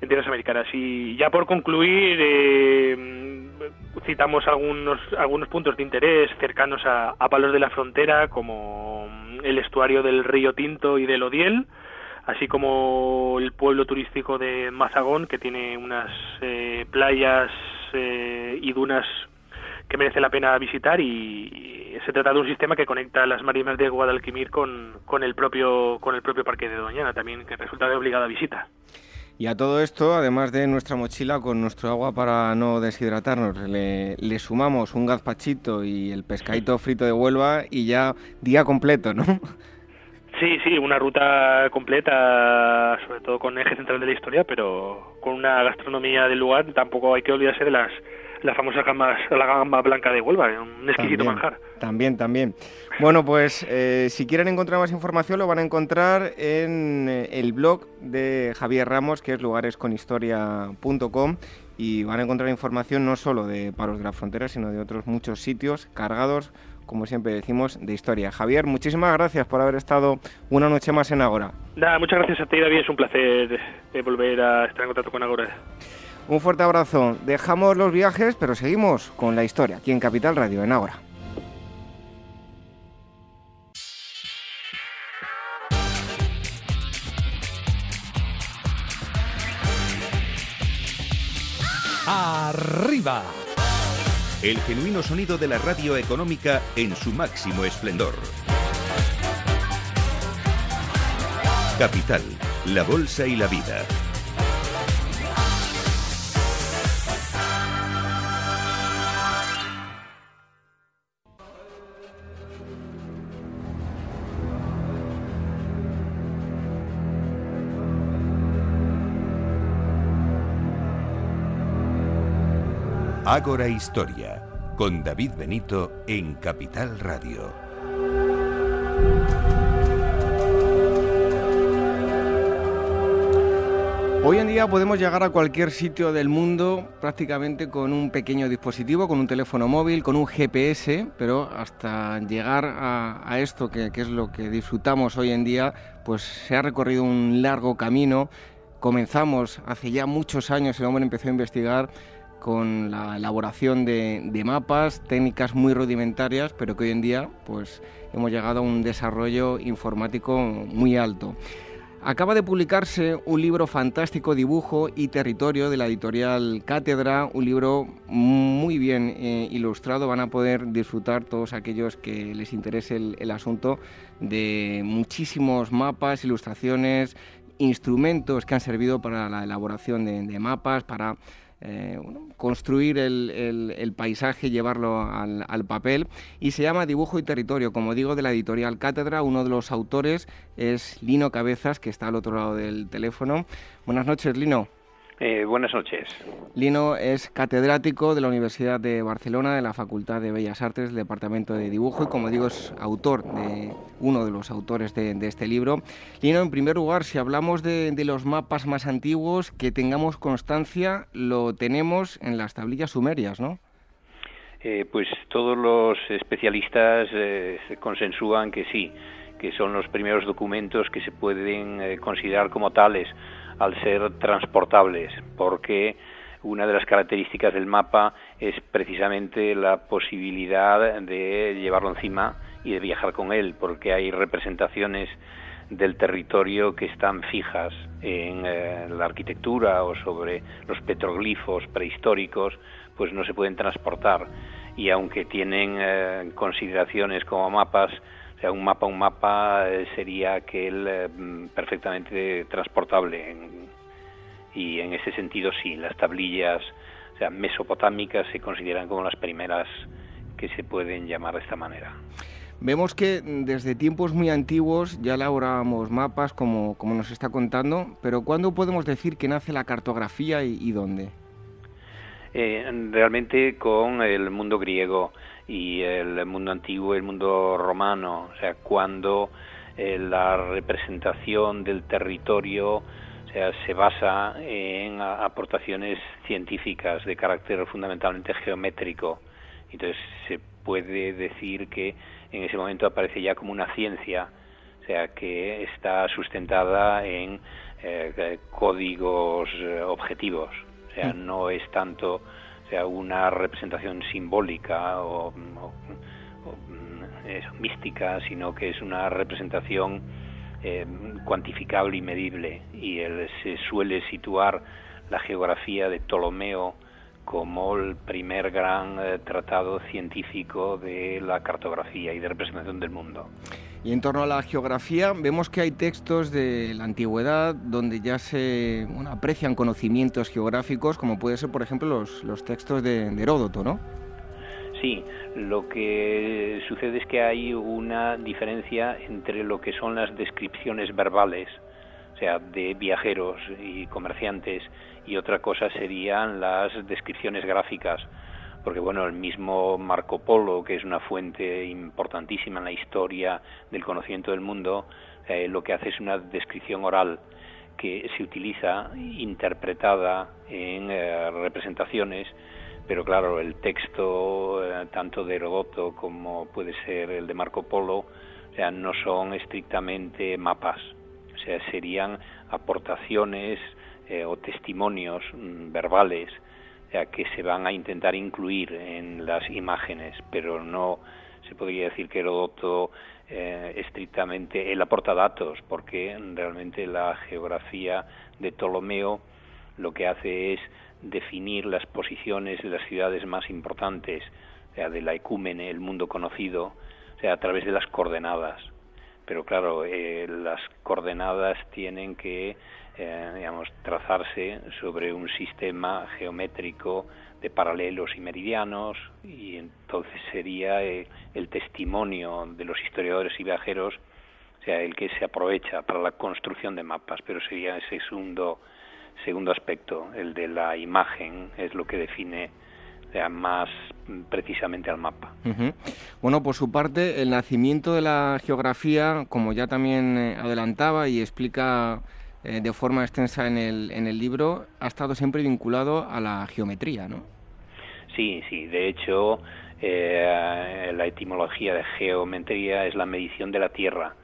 en tierras americanas. Y ya por concluir eh, citamos algunos algunos puntos de interés cercanos a, a palos de la frontera como el estuario del río Tinto y del Odiel, así como el pueblo turístico de Mazagón, que tiene unas eh, playas eh, y dunas que merece la pena visitar y, se trata de un sistema que conecta las marinas de Guadalquimir con, con el propio con el propio parque de Doñana también que resulta de obligada visita. Y a todo esto, además de nuestra mochila con nuestro agua para no deshidratarnos, le, sumamos un gazpachito y el pescadito frito de Huelva y ya día completo, ¿no? Sí, sí, una ruta completa, sobre todo con eje central de la historia, pero con una gastronomía del lugar. Tampoco hay que olvidarse de las la famosa gama, la gama blanca de Huelva, un exquisito manjar. También, también. Bueno, pues eh, si quieren encontrar más información lo van a encontrar en eh, el blog de Javier Ramos, que es lugaresconhistoria.com y van a encontrar información no solo de Paros de la Frontera, sino de otros muchos sitios cargados, como siempre decimos, de historia. Javier, muchísimas gracias por haber estado una noche más en Agora. Nada, muchas gracias a ti, David. Es un placer volver a estar en contacto con Agora. Un fuerte abrazo. Dejamos los viajes, pero seguimos con la historia aquí en Capital Radio, en Agora. Arriba. El genuino sonido de la radio económica en su máximo esplendor. Capital, la bolsa y la vida. Ágora Historia, con David Benito en Capital Radio. Hoy en día podemos llegar a cualquier sitio del mundo prácticamente con un pequeño dispositivo, con un teléfono móvil, con un GPS, pero hasta llegar a, esto que, es lo que disfrutamos hoy en día, pues se ha recorrido un largo camino. Comenzamos hace ya muchos años, el hombre empezó a investigar con la elaboración de, mapas, técnicas muy rudimentarias, pero que hoy en día pues, hemos llegado a un desarrollo informático muy alto. Acaba de publicarse un libro fantástico, Dibujo y Territorio, de la editorial Cátedra, un libro muy bien eh, ilustrado. Van a poder disfrutar todos aquellos que les interese el, asunto de muchísimos mapas, ilustraciones, instrumentos que han servido para la elaboración de mapas, para eh, construir el, paisaje, llevarlo al, papel. Y se llama Dibujo y Territorio, como digo, de la editorial Cátedra. Uno de los autores es Lino Cabezas, que está al otro lado del teléfono. Buenas noches, Lino. Eh, buenas noches. Lino es catedrático de la Universidad de Barcelona, de la Facultad de Bellas Artes, del Departamento de Dibujo y, como digo, es autor de uno de los autores de, este libro. Lino, en primer lugar, si hablamos de, los mapas más antiguos, que tengamos constancia, lo tenemos en las tablillas sumerias, ¿no? Eh, pues todos los especialistas eh, consensúan que sí, que son los primeros documentos que se pueden considerar como tales al ser transportables, porque una de las características del mapa es precisamente la posibilidad de llevarlo encima y de viajar con él, porque hay representaciones del territorio que están fijas en eh, la arquitectura o sobre los petroglifos prehistóricos, pues no se pueden transportar. y aunque tienen eh, consideraciones como mapas, sea, un mapa, un mapa eh, sería aquel eh, perfectamente transportable. y en ese sentido, sí, las tablillas o sea, mesopotámicas se consideran como las primeras que se pueden llamar de esta manera. Vemos que desde tiempos muy antiguos ya elaborábamos mapas, como, como nos está contando, pero ¿cuándo podemos decir que nace la cartografía y dónde? Eh, realmente con el mundo griego y el mundo antiguo, el mundo romano, o sea, cuando eh, la representación del territorio o sea, se basa en aportaciones científicas de carácter fundamentalmente geométrico. Entonces se puede decir que en ese momento aparece ya como una ciencia, o sea, que está sustentada en eh, códigos objetivos. O sea, no es tanto sea, una representación simbólica o, mm, mística, sino que es una representación eh, cuantificable y medible. Y se suele situar la geografía de Ptolomeo como el primer gran eh, tratado científico de la cartografía y de representación del mundo. Y en torno a la geografía, vemos que hay textos de la antigüedad donde ya se aprecian conocimientos geográficos, como puede ser, por ejemplo, los, los textos de, Heródoto, ¿no? Sí, lo que sucede es que hay una diferencia entre lo que son las descripciones verbales, o sea, de viajeros y comerciantes, y otra cosa serían las descripciones gráficas porque bueno, el mismo Marco Polo, que es una fuente importantísima en la historia del conocimiento del mundo, eh, lo que hace es una descripción oral que se utiliza interpretada en eh, representaciones, pero claro, el texto eh, tanto de Herodoto como puede ser el de Marco Polo, no son estrictamente mapas, o sea, serían aportaciones o testimonios mm, verbales que se van a intentar incluir en las imágenes, pero no se podría decir que Heródoto eh, estrictamente él aporta datos, porque realmente la geografía de Ptolomeo lo que hace es definir las posiciones de las ciudades más importantes, o sea, de la ecúmene, el mundo conocido, o sea, a través de las coordenadas. Pero claro, eh, las coordenadas tienen que eh, digamos, trazarse sobre un sistema geométrico de paralelos y meridianos y entonces sería eh, el testimonio de los historiadores y viajeros sea el que se aprovecha para la construcción de mapas, pero sería ese segundo segundo aspecto, el de la imagen, es lo que define más precisamente al mapa. Bueno, por su parte, el nacimiento de la geografía, como ya también eh, adelantaba y explica eh, de forma extensa en el, en el libro, ha estado siempre vinculado a la geometría, ¿no? Sí, sí. De hecho, eh, la etimología de geometría es la medición de la Tierra.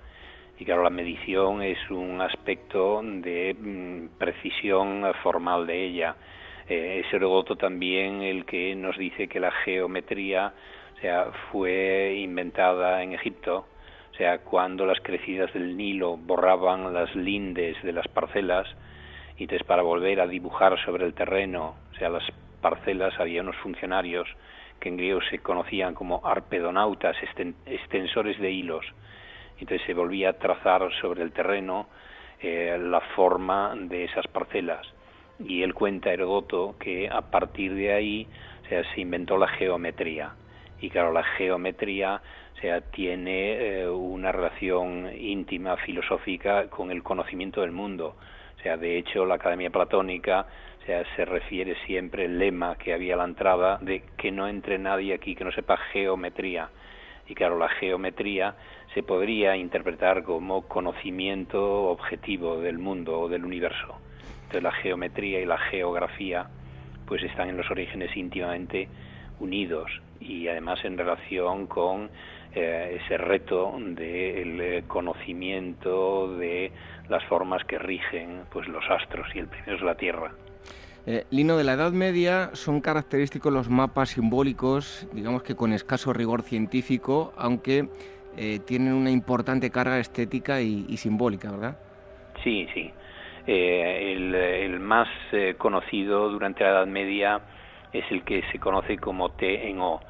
Y claro, la medición es un aspecto de mm, precisión formal de ella. Eh, es Herodoto también el que nos dice que la geometría o sea, fue inventada en Egipto sea, cuando las crecidas del Nilo borraban las lindes de las parcelas, y entonces para volver a dibujar sobre el terreno, o sea, las parcelas había unos funcionarios que en griego se conocían como arpedonautas, extensores de hilos, entonces se volvía a trazar sobre el terreno eh, la forma de esas parcelas. Y él cuenta, Herodoto, que a partir de ahí o sea, se inventó la geometría. Y claro, la geometría sea, tiene eh, una relación íntima, filosófica con el conocimiento del mundo. O sea, de hecho, la Academia Platónica sea, se refiere siempre el lema que había a la entrada de que no entre nadie aquí que no sepa geometría. Y claro, la geometría se podría interpretar como conocimiento objetivo del mundo o del universo. Entonces la geometría y la geografía pues están en los orígenes íntimamente unidos y además en relación con eh, ese reto del eh, conocimiento de las formas que rigen pues los astros y el primero es la Tierra. Eh, Lino, de la Edad Media son característicos los mapas simbólicos, digamos que con escaso rigor científico, aunque tienen una importante carga estética y, simbólica, ¿verdad? Sí, sí. el, el, más conocido durante la Edad Media es el que se conoce como T en O,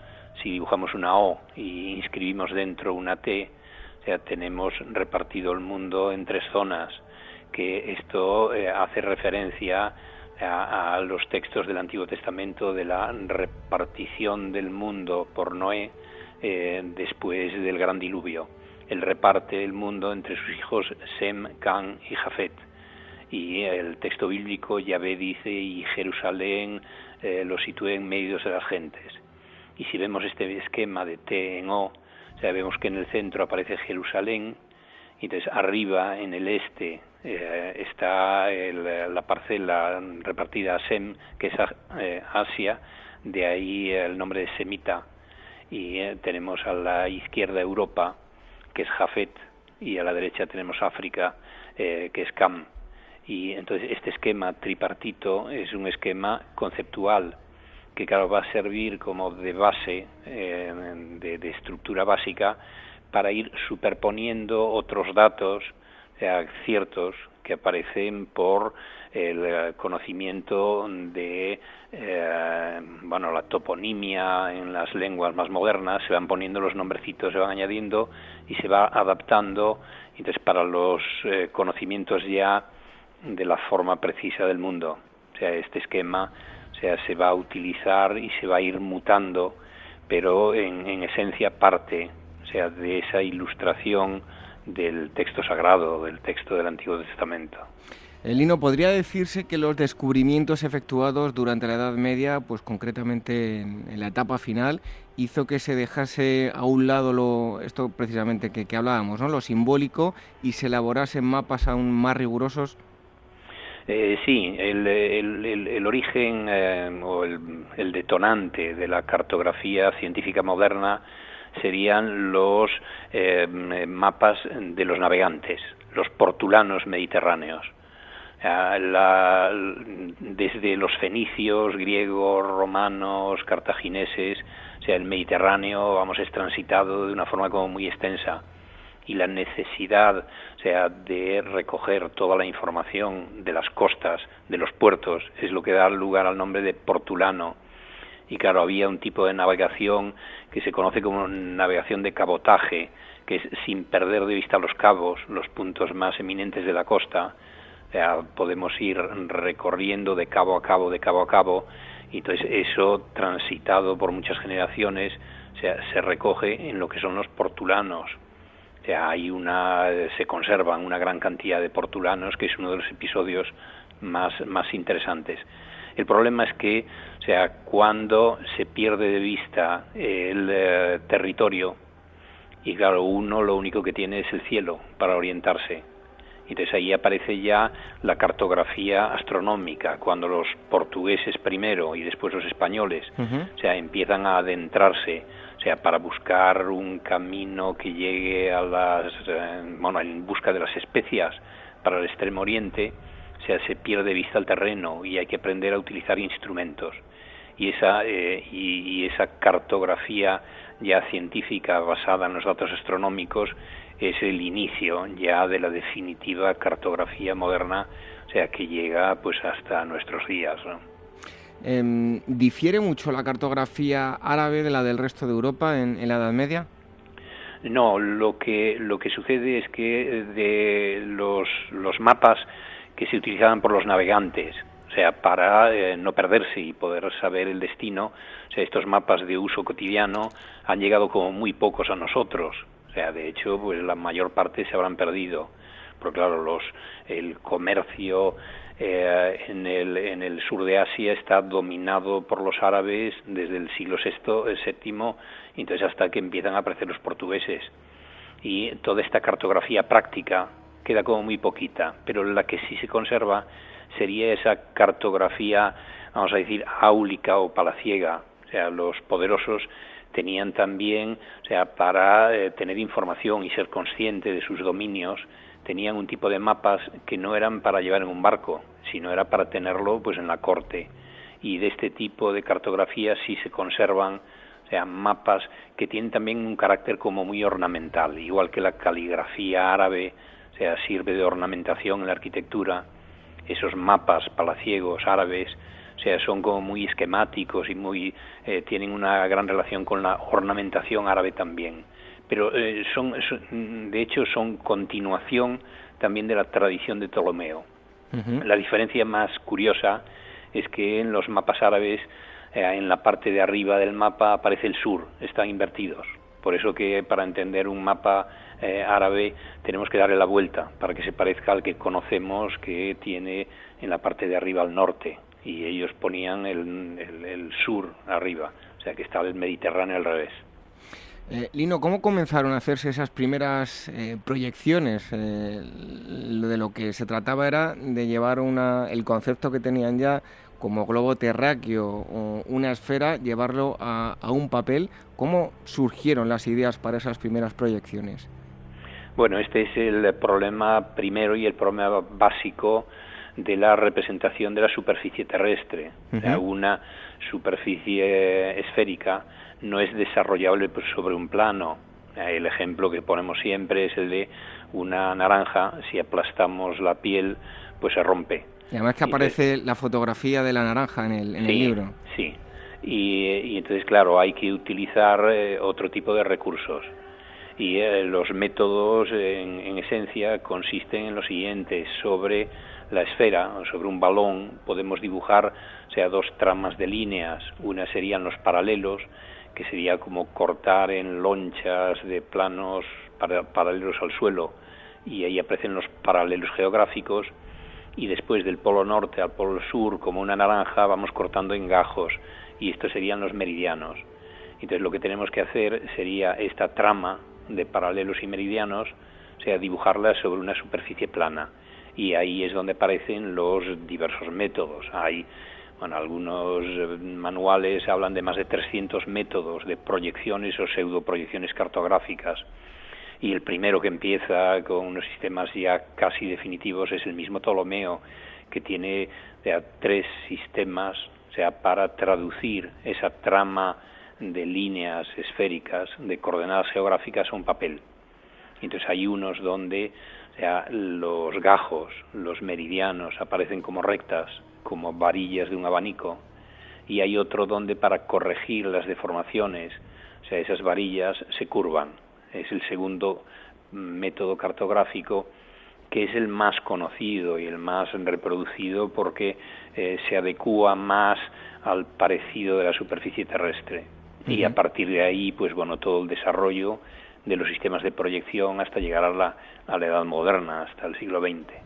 si dibujamos una O y inscribimos dentro una T, o sea, tenemos repartido el mundo en tres zonas, que esto eh, hace referencia a, los textos del Antiguo Testamento de la repartición del mundo por Noé eh, después del gran diluvio. Él reparte el mundo entre sus hijos Sem, Can y Jafet. Y el texto bíblico Yahvé dice, y Jerusalén eh, lo sitúe en medio de las gentes. Y si vemos este esquema de T en O, o vemos que en el centro aparece Jerusalén, y entonces arriba en el este eh, está la parcela repartida a Sem, que es eh, Asia, de ahí el nombre de Semita, y eh, tenemos a la izquierda Europa, que es Jafet, y a la derecha tenemos África, que es Cam. Y entonces este esquema tripartito es un esquema conceptual que claro va a servir como de base, de estructura básica para ir superponiendo otros datos ciertos que aparecen por el conocimiento de eh, bueno la toponimia en las lenguas más modernas se van poniendo los nombrecitos se van añadiendo y se va adaptando. Entonces para los eh, conocimientos ya de la forma precisa del mundo o sea este esquema o sea se va a utilizar y se va a ir mutando pero en, en esencia parte o sea de esa ilustración del texto sagrado, del texto del Antiguo Testamento. Elino, ¿podría decirse que los descubrimientos efectuados durante la Edad Media, pues concretamente en, la etapa final, hizo que se dejase a un lado lo, esto precisamente que, hablábamos, ¿no? lo simbólico, y se elaborasen mapas aún más rigurosos? Eh, sí, el, origen eh, o el detonante de la cartografía científica moderna serían los eh, mapas de los navegantes, los portulanos mediterráneos. desde los fenicios, griegos, romanos, cartagineses, o sea, el Mediterráneo, vamos, es transitado de una forma como muy extensa y la necesidad, o sea, de recoger toda la información de las costas, de los puertos, es lo que da lugar al nombre de portulano. Y claro, había un tipo de navegación que se conoce como navegación de cabotaje, que es sin perder de vista los cabos, los puntos más eminentes de la costa. podemos ir recorriendo de cabo a cabo, de cabo a cabo, y entonces eso transitado por muchas generaciones se recoge en lo que son los portulanos. Hay una, se conservan una gran cantidad de portulanos, que es uno de los episodios más, más interesantes. El problema es que, o sea, cuando se pierde de vista el eh, territorio, y claro, uno lo único que tiene es el cielo para orientarse. Entonces ahí aparece ya la cartografía astronómica, cuando los portugueses primero y después los españoles, o sea, empiezan a adentrarse, o sea, para buscar un camino que llegue a las, eh, bueno, en busca de las especias para el extremo oriente, sea, se pierde vista el terreno y hay que aprender a utilizar instrumentos. Y esa, eh, y, esa cartografía ya científica basada en los datos astronómicos es el inicio ya de la definitiva cartografía moderna, o sea, que llega pues hasta nuestros días. Em, ¿Difiere mucho la cartografía árabe de la del resto de Europa en, la Edad Media? No, lo que, lo que sucede es que de los, los mapas que se utilizaban por los navegantes, o sea, para eh, no perderse y poder saber el destino. Estos mapas de uso cotidiano han llegado como muy pocos a nosotros. O sea, de hecho, pues la mayor parte se habrán perdido. Porque claro, los, el comercio eh, en, el, en el sur de Asia está dominado por los árabes desde el siglo VI, VII, entonces hasta que empiezan a aparecer los portugueses. Y toda esta cartografía práctica queda como muy poquita, pero la que sí se conserva sería esa cartografía, vamos a decir, áulica o palaciega. O sea, los poderosos tenían también, o sea, para eh, tener información y ser consciente de sus dominios, tenían un tipo de mapas que no eran para llevar en un barco, sino era para tenerlo pues en la corte. Y de este tipo de cartografía sí se conservan sea, mapas que tienen también un carácter como muy ornamental, igual que la caligrafía árabe sea, sirve de ornamentación en la arquitectura, esos mapas palaciegos árabes, sea, son como muy esquemáticos y muy eh, tienen una gran relación con la ornamentación árabe también. Pero eh, son, de hecho, son continuación también de la tradición de Ptolomeo. La diferencia más curiosa es que en los mapas árabes, eh, en la parte de arriba del mapa aparece el sur, están invertidos. Por eso que para entender un mapa árabe tenemos que darle la vuelta para que se parezca al que conocemos que tiene en la parte de arriba al norte y ellos ponían el, sur arriba, o sea que estaba el Mediterráneo al revés. Eh, Lino, ¿cómo comenzaron a hacerse esas primeras eh, proyecciones? Eh, de lo que se trataba era de llevar una, el concepto que tenían ya como globo terráqueo o una esfera, llevarlo a, a un papel. ¿Cómo surgieron las ideas para esas primeras proyecciones? Bueno, este es el problema primero y el problema básico de la representación de la superficie terrestre. una superficie esférica no es desarrollable pues, sobre un plano. El ejemplo que ponemos siempre es el de una naranja, si aplastamos la piel, pues se rompe. Y además que aparece la fotografía de la naranja en el, en el libro. Sí, y, entonces, claro, hay que utilizar eh, otro tipo de recursos. Y eh, los métodos, en, en, esencia, consisten en lo siguiente, sobre la esfera sobre un balón podemos dibujar sea dos tramas de líneas una serían los paralelos que sería como cortar en lonchas de planos paralelos al suelo y ahí aparecen los paralelos geográficos y después del polo norte al polo sur como una naranja vamos cortando en gajos y estos serían los meridianos entonces lo que tenemos que hacer sería esta trama de paralelos y meridianos o sea dibujarla sobre una superficie plana y ahí es donde aparecen los diversos métodos. Hay bueno, algunos eh, manuales hablan de más de 300 métodos de proyecciones o pseudoproyecciones cartográficas y el primero que empieza con unos sistemas ya casi definitivos es el mismo Ptolomeo que tiene tres sistemas o sea, para traducir esa trama de líneas esféricas, de coordenadas geográficas a un papel. Entonces hay unos donde sea, los gajos, los meridianos aparecen como rectas, como varillas de un abanico, y hay otro donde para corregir las deformaciones, o sea, esas varillas se curvan. Es el segundo método cartográfico que es el más conocido y el más reproducido porque eh, se adecua más al parecido de la superficie terrestre. Y a partir de ahí, pues bueno, todo el desarrollo de los sistemas de proyección hasta llegar a la, a la edad moderna, hasta el siglo XX.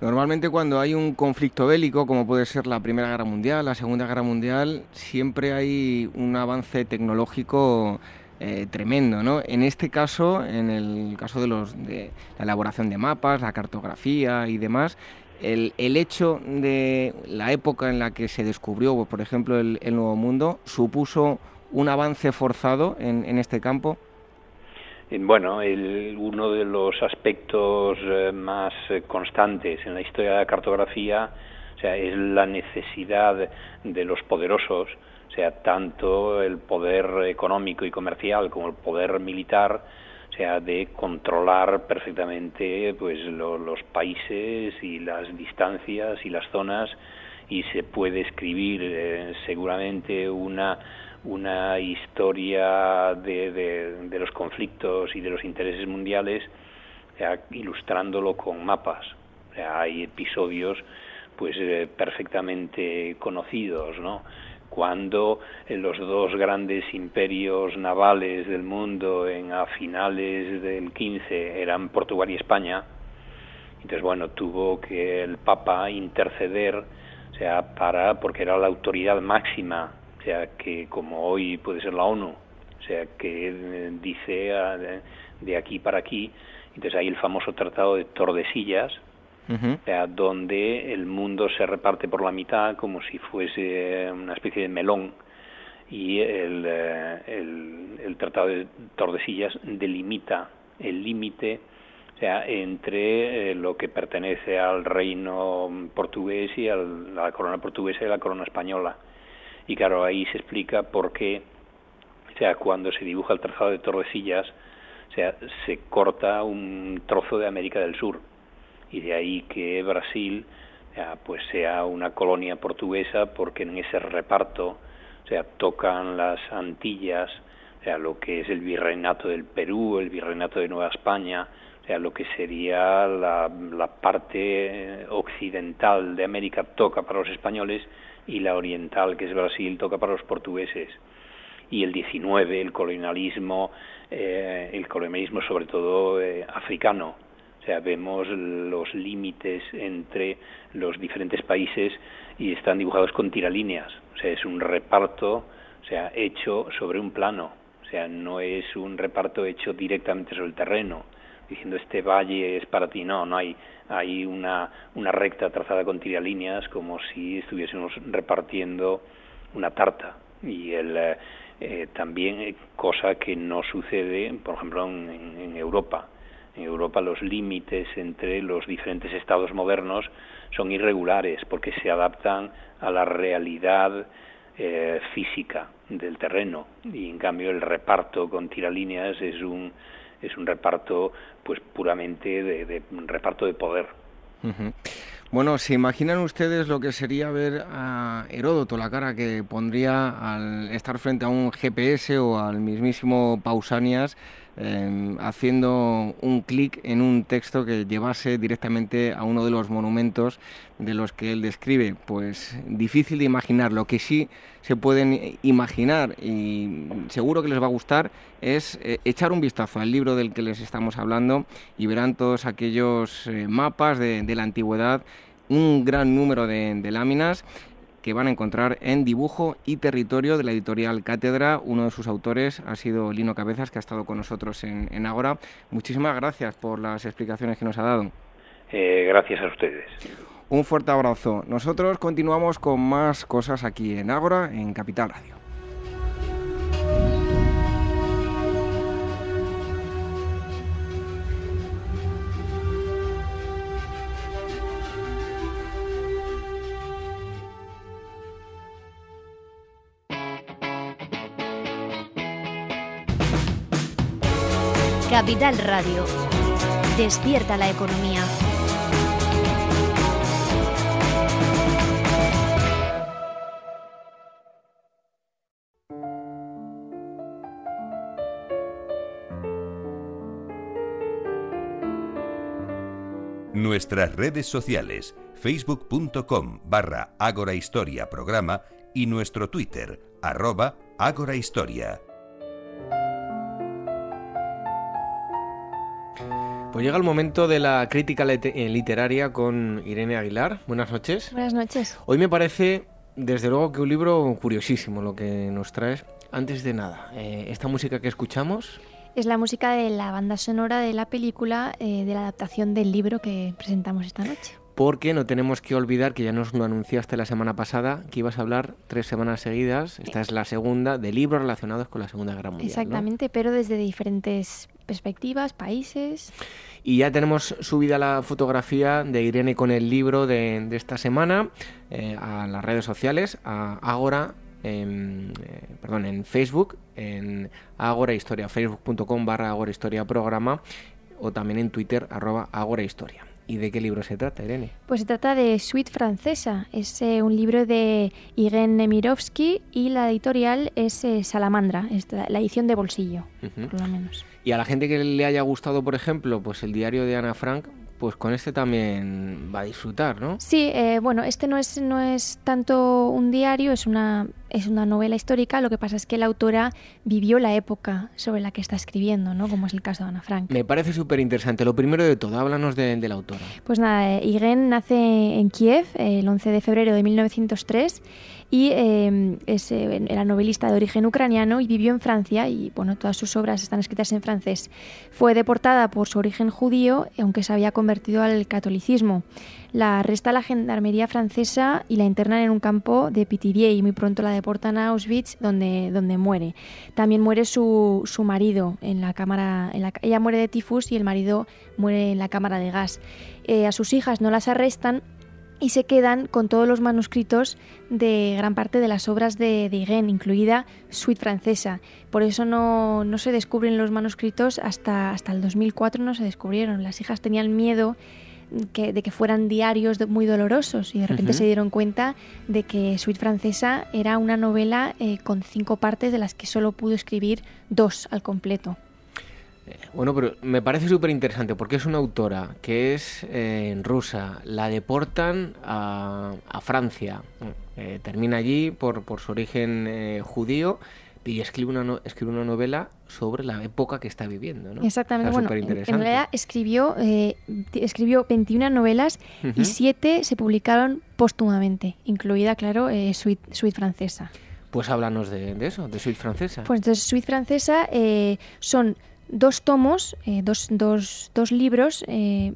Normalmente cuando hay un conflicto bélico, como puede ser la Primera Guerra Mundial, la Segunda Guerra Mundial, siempre hay un avance tecnológico eh, tremendo, ¿no? En este caso, en el caso de, los, de la elaboración de mapas, la cartografía y demás, el, hecho de la época en la que se descubrió, por ejemplo, el, Nuevo Mundo, supuso un avance forzado en este campo. Bueno, el, uno de los aspectos eh, más constantes en la historia de la cartografía o sea, es la necesidad de los poderosos, o sea, tanto el poder económico y comercial como el poder militar, o sea, de controlar perfectamente pues los países y las distancias y las zonas y se puede escribir eh, seguramente una una historia de, los conflictos y de los intereses mundiales ilustrándolo con mapas. hay episodios pues eh, perfectamente conocidos, ¿no? Cuando eh, los dos grandes imperios navales del mundo en a finales del 15 eran Portugal y España, entonces bueno, tuvo que el Papa interceder, sea, para porque era la autoridad máxima sea que como hoy puede ser la ONU, o sea que eh, dice ah, de, aquí para aquí, entonces hay el famoso tratado de Tordesillas, donde el mundo se reparte por la mitad como si fuese una especie de melón y el, eh, el, el tratado de Tordesillas delimita el límite o sea, entre eh, lo que pertenece al reino portugués y a la corona portuguesa y la corona española y claro, ahí se explica por qué, sea, cuando se dibuja el trazado de Tordesillas, o sea, se corta un trozo de América del Sur. Y de ahí que Brasil pues sea una colonia portuguesa porque en ese reparto sea, tocan las Antillas, sea, lo que es el virreinato del Perú, el virreinato de Nueva España, sea, lo que sería la, la parte occidental de América toca para los españoles y la oriental, que es Brasil, toca para los portugueses. Y el 19, el colonialismo, eh, el colonialismo sobre todo eh, africano. O sea, vemos los límites entre los diferentes países y están dibujados con tiralíneas. O sea, es un reparto, o sea, hecho sobre un plano. O sea, no es un reparto hecho directamente sobre el terreno, diciendo este valle es para ti. No, no hay, hay una, una recta trazada con tiralíneas como si estuviésemos repartiendo una tarta. Y el, eh, eh también eh, cosa que no sucede, por ejemplo, en, en Europa. En Europa los límites entre los diferentes estados modernos son irregulares porque se adaptan a la realidad eh, física del terreno y en cambio el reparto con tiralíneas es un es un reparto pues puramente de, un reparto de poder. Bueno, ¿se imaginan ustedes lo que sería ver a Heródoto, la cara que pondría al estar frente a un GPS o al mismísimo Pausanias Em, haciendo un clic en un texto que llevase directamente a uno de los monumentos de los que él describe. Pues difícil de imaginar. Lo que sí se pueden imaginar y seguro que les va a gustar es eh, echar un vistazo al libro del que les estamos hablando y verán todos aquellos eh, mapas de, la antigüedad, un gran número de láminas que van a encontrar en Dibujo y Territorio de la editorial Cátedra. Uno de sus autores ha sido Lino Cabezas, que ha estado con nosotros en, en Ágora. Muchísimas gracias por las explicaciones que nos ha dado. Eh, gracias a ustedes. Un fuerte abrazo. Nosotros continuamos con más cosas aquí en Ágora, en Capital Radio. Capital Radio. Despierta la economía. Nuestras redes sociales, facebook.com barra Ágora Historia Programa y nuestro Twitter, arroba Ágora Historia. Pues llega el momento de la crítica eh, literaria con Irene Aguilar. Buenas noches. Buenas noches. Hoy me parece, desde luego, que un libro curiosísimo lo que nos traes. Antes de nada, eh, esta música que escuchamos... Es la música de la banda sonora de la película, eh, de la adaptación del libro que presentamos esta noche porque no tenemos que olvidar que ya nos lo anunciaste la semana pasada, que ibas a hablar tres semanas seguidas, esta es la segunda, de libros relacionados con la Segunda Guerra Mundial. Exactamente, pero desde diferentes perspectivas, países. Y ya tenemos subida la fotografía de Irene con el libro de, esta semana eh, a las redes sociales, a Agora eh, perdón, en Facebook, en Agora Historia, facebook.com barra Agora Historia Programa o también en Twitter, arroba Agora Historia. ¿Y de qué libro se trata, Irene? Pues se trata de Suite Francesa. Es eh, un libro de Irene Nemirovsky y la editorial es eh, Salamandra, es la edición de bolsillo, por lo menos. Y a la gente que le haya gustado, por ejemplo, pues el diario de Ana Frank, pues con este también va a disfrutar, ¿no? Sí, eh, bueno, este no es, no es tanto un diario, es una, es una novela histórica, lo que pasa es que la autora vivió la época sobre la que está escribiendo, ¿no? Como es el caso de Ana Frank. Me parece súper interesante. Lo primero de todo, háblanos de, de la autora. Pues nada, Irene nace en Kiev el 11 de febrero de 1903 y em, es, eh, era novelista de origen ucraniano y vivió en Francia y bueno, todas sus obras están escritas en francés. Fue deportada por su origen judío, aunque se había convertido al catolicismo. La arresta la gendarmería francesa y la internan en un campo de Pithiviers y muy pronto la deportan a Auschwitz donde, donde muere. También muere su, su marido en la cámara, en la, ella muere de tifus y el marido muere en la cámara de gas. Eh, a sus hijas no las arrestan y se quedan con todos los manuscritos de gran parte de las obras de, de incluida Suite Francesa. Por eso no, no, se descubren los manuscritos hasta, hasta el 2004, no se descubrieron. Las hijas tenían miedo que, de que fueran diarios muy dolorosos y de repente se dieron cuenta de que Suite Francesa era una novela eh, con cinco partes de las que solo pudo escribir dos al completo. Bueno, pero me parece súper interesante porque es una autora que es eh, rusa, la deportan a, Francia, eh, termina allí por, por su origen eh, judío y escribe una, escribe una novela sobre la época que está viviendo. ¿no? Exactamente, bueno, en, realidad escribió, escribió 21 novelas y 7 se publicaron póstumamente, incluida, claro, Suite, Suite Francesa. Pues háblanos de, de, eso, de Suite Francesa. Pues entonces Suite Francesa son dos tomos, eh, dos, dos, dos, libros, eh,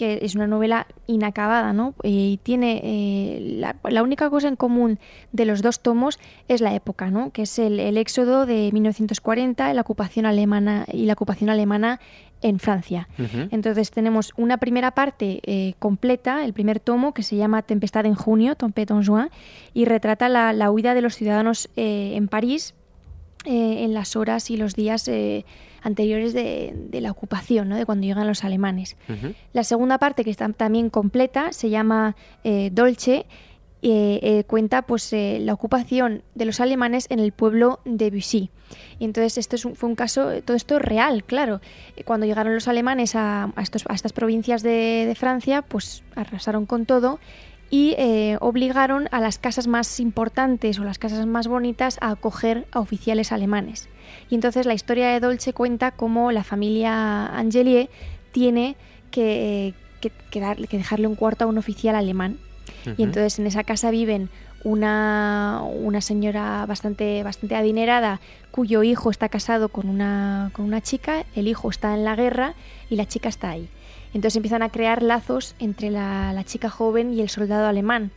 que es una novela inacabada, ¿no? Y tiene eh, la, la, única cosa en común de los dos tomos es la época, ¿no? Que es el, el éxodo de 1940, la ocupación alemana y la ocupación alemana en Francia. Entonces tenemos una primera parte completa, el primer tomo, que se llama Tempestad en junio, Tempête en juin, y retrata la, la huida de los ciudadanos en París en las horas y los días anteriores de, la ocupación, ¿no? de cuando llegan los alemanes. La segunda parte, que está también completa, se llama eh, Dolce. Eh, eh, cuenta pues la ocupación de los alemanes en el pueblo de Bussy. Y entonces esto es fue un caso, todo esto es real, claro. Cuando llegaron los alemanes a, estos, a estas provincias de, de, Francia, pues arrasaron con todo y obligaron a las casas más importantes o las casas más bonitas a acoger a oficiales alemanes. Y entonces la historia de Dolce cuenta cómo la familia Angelier tiene que, dejarle un cuarto a un oficial alemán. Y entonces en esa casa viven una, una, señora bastante, bastante adinerada cuyo hijo está casado con una, con una chica, el hijo está en la guerra y la chica está ahí. Entonces empiezan a crear lazos entre la, la chica joven y el soldado alemán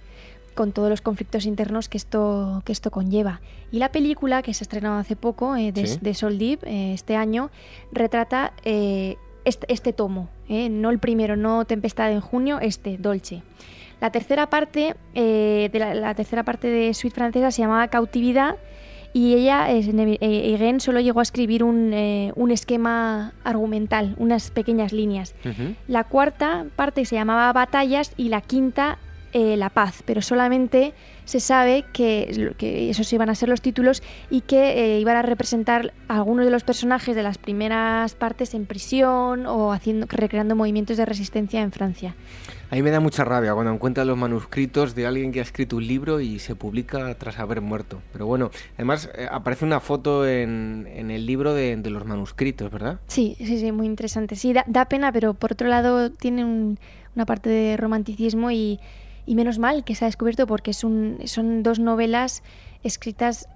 con todos los conflictos internos que esto, que esto conlleva. Y la película, que se ha estrenado hace poco, eh, de, de, Sol Deep, eh, este año, retrata eh, este, este, tomo, no el primero, no Tempestad en junio, este, Dolce. La tercera parte, de la, tercera parte de Suite Francesa se llamaba Cautividad y ella, Irene, solo llegó a escribir un, un esquema argumental, unas pequeñas líneas. La cuarta parte se llamaba Batallas y la quinta eh, la paz, pero solamente se sabe que, que, esos iban a ser los títulos y que eh, iban a representar a algunos de los personajes de las primeras partes en prisión o haciendo, recreando movimientos de resistencia en Francia. A mí me da mucha rabia cuando encuentro los manuscritos de alguien que ha escrito un libro y se publica tras haber muerto. Pero bueno, además eh, aparece una foto en, el libro de, los manuscritos, ¿verdad? Sí, sí, sí, muy interesante. Sí, da, pena, pero por otro lado tiene una parte de romanticismo y, y menos mal que se ha descubierto porque son dos novelas escritas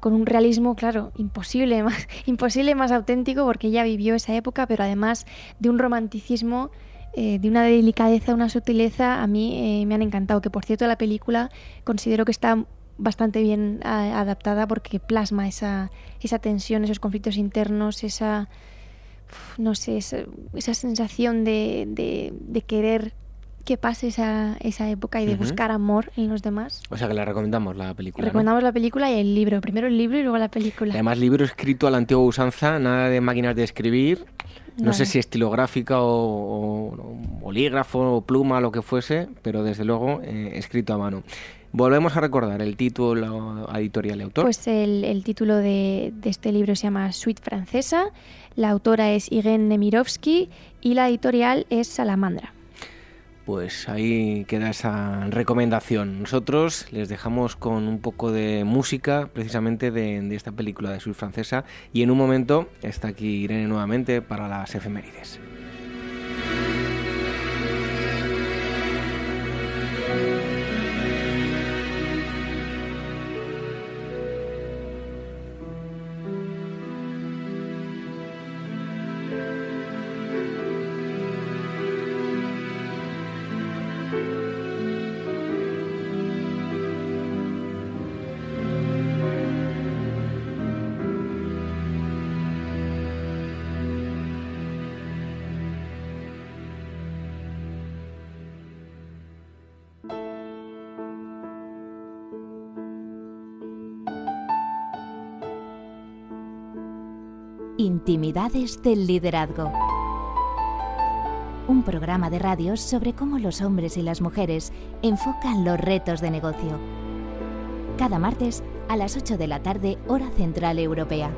con un realismo, claro, imposible más, imposible más auténtico porque ella vivió esa época, pero además de un romanticismo, eh, de una delicadeza, una sutileza, a mí eh, me han encantado. Que por cierto la película considero que está bastante bien adaptada porque plasma esa, esa tensión, esos conflictos internos, esa, no sé, esa, sensación de, de, de querer que pase esa, esa época y de buscar amor en los demás. O sea que le recomendamos la película. Recomendamos la película y el libro. Primero el libro y luego la película. Además, libro escrito a la antigua usanza, nada de máquinas de escribir. No sé si estilográfica o, bolígrafo o pluma, lo que fuese, pero desde luego eh, escrito a mano. Volvemos a recordar el título editorial y autor. Pues el, el título de, de, este libro se llama Suite Francesa, la autora es Irene Nemirovsky y la editorial es Salamandra pues ahí queda esa recomendación. Nosotros les dejamos con un poco de música precisamente de, esta película de sur francesa y en un momento está aquí Irene nuevamente para las efemérides. Intimidades del liderazgo. un programa de radio sobre cómo los hombres y las mujeres enfocan los retos de negocio. Cada martes a las 8 de la tarde, hora central europea.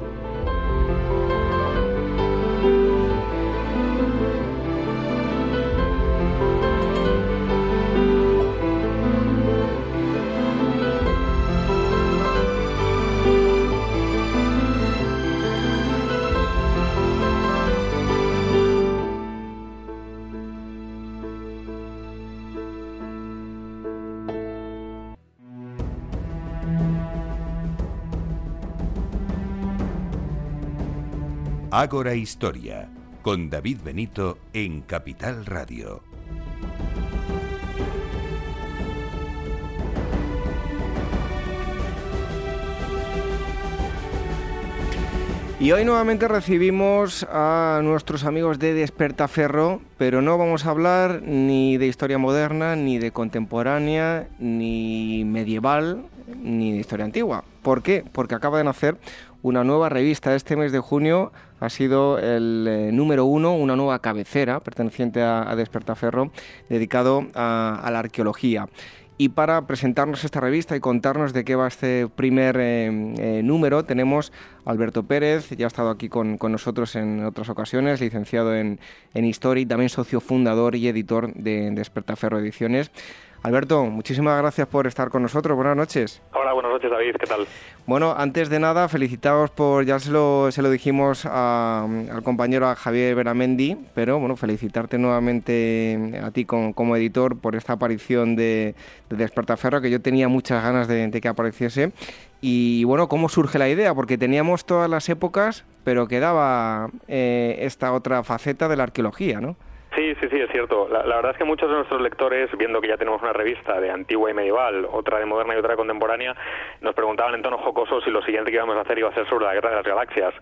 Ágora Historia, con David Benito en Capital Radio. Y hoy nuevamente recibimos a nuestros amigos de Despertaferro, pero no vamos a hablar ni de historia moderna, ni de contemporánea, ni medieval, ni de historia antigua. ¿Por qué? Porque acaba de nacer una nueva revista este mes de junio ha sido el eh, número uno, una nueva cabecera perteneciente a, Despertaferro, dedicado a, la arqueología. Y para presentarnos esta revista y contarnos de qué va este primer eh, eh, número, tenemos a Alberto Pérez, ya ha estado aquí con, nosotros en otras ocasiones, licenciado en, en, Historia y también socio fundador y editor de Despertaferro Ediciones. Alberto, muchísimas gracias por estar con nosotros. Buenas noches. Hola, buenas noches David, ¿qué tal? Bueno, antes de nada, felicitaos por, ya se lo, se lo dijimos al compañero Javier Beramendi, pero bueno, felicitarte nuevamente a ti como, editor por esta aparición de, de Despertaferro, que yo tenía muchas ganas de, que apareciese. Y bueno, ¿cómo surge la idea? Porque teníamos todas las épocas, pero quedaba eh, esta otra faceta de la arqueología, ¿no? Sí, sí, sí, es cierto. La, verdad es que muchos de nuestros lectores, viendo que ya tenemos una revista de antigua y medieval, otra de moderna y otra de contemporánea, nos preguntaban en tono jocoso si lo siguiente que íbamos a hacer iba a ser sobre la guerra de las galaxias.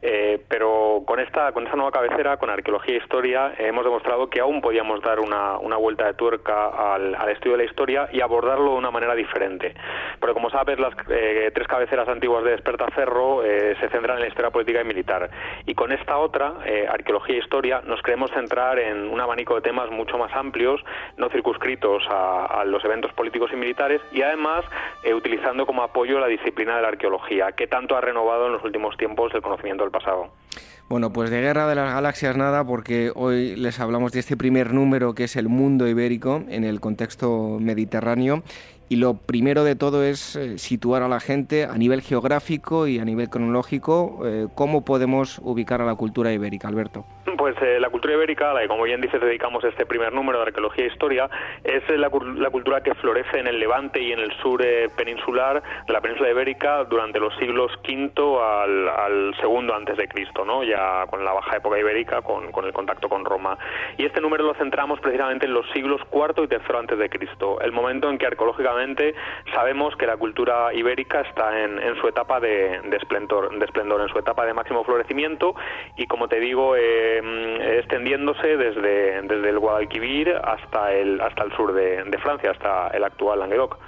Eh, pero con esta, con esta nueva cabecera, con arqueología e historia, hemos demostrado que aún podíamos dar una, una vuelta de tuerca al, estudio de la historia y abordarlo de una manera diferente. Pero como sabes, las eh, tres cabeceras antiguas de Despertaferro eh, se centran en la historia política y militar. Y con esta otra, arqueología e historia, nos queremos centrar en un abanico de temas mucho más amplios, no circunscritos a, los eventos políticos y militares, y además eh, utilizando como apoyo la disciplina de la arqueología, que tanto ha renovado en los últimos tiempos el conocimiento del pasado. Bueno, pues de Guerra de las Galaxias nada, porque hoy les hablamos de este primer número que es el mundo ibérico en el contexto mediterráneo. Y lo primero de todo es eh, situar a la gente a nivel geográfico y a nivel cronológico, eh, cómo podemos ubicar a la cultura ibérica, Alberto. Pues eh, la cultura ibérica, la que como bien dices dedicamos este primer número de arqueología e historia, es la, cultura que florece en el levante y en el sur peninsular de la península ibérica durante los siglos V al, al segundo antes de Cristo, ¿no? Con la baja época ibérica, con, con, el contacto con Roma. Y este número lo centramos precisamente en los siglos IV y III antes de Cristo, el momento en que arqueológicamente sabemos que la cultura ibérica está en, su etapa de, de, esplendor, de esplendor, en su etapa de máximo florecimiento y como te digo, eh, extendiéndose desde, desde el Guadalquivir hasta el, hasta el sur de, de Francia, hasta el actual Languedoc.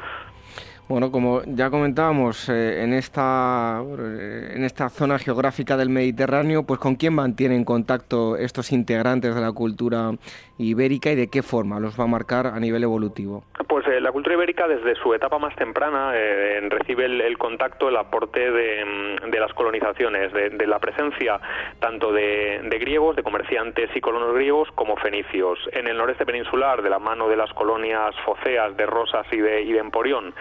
Bueno, como ya comentábamos, eh, en, esta, en esta zona geográfica del Mediterráneo, pues ¿con quién mantienen contacto estos integrantes de la cultura ibérica y de qué forma los va a marcar a nivel evolutivo? Pues eh, la cultura ibérica desde su etapa más temprana eh, recibe el, contacto, el aporte de, mm, las colonizaciones, de, la presencia tanto de, griegos, de comerciantes y colonos griegos, como fenicios. En el noreste peninsular, de la mano de las colonias foceas de Rosas y de, y Emporión,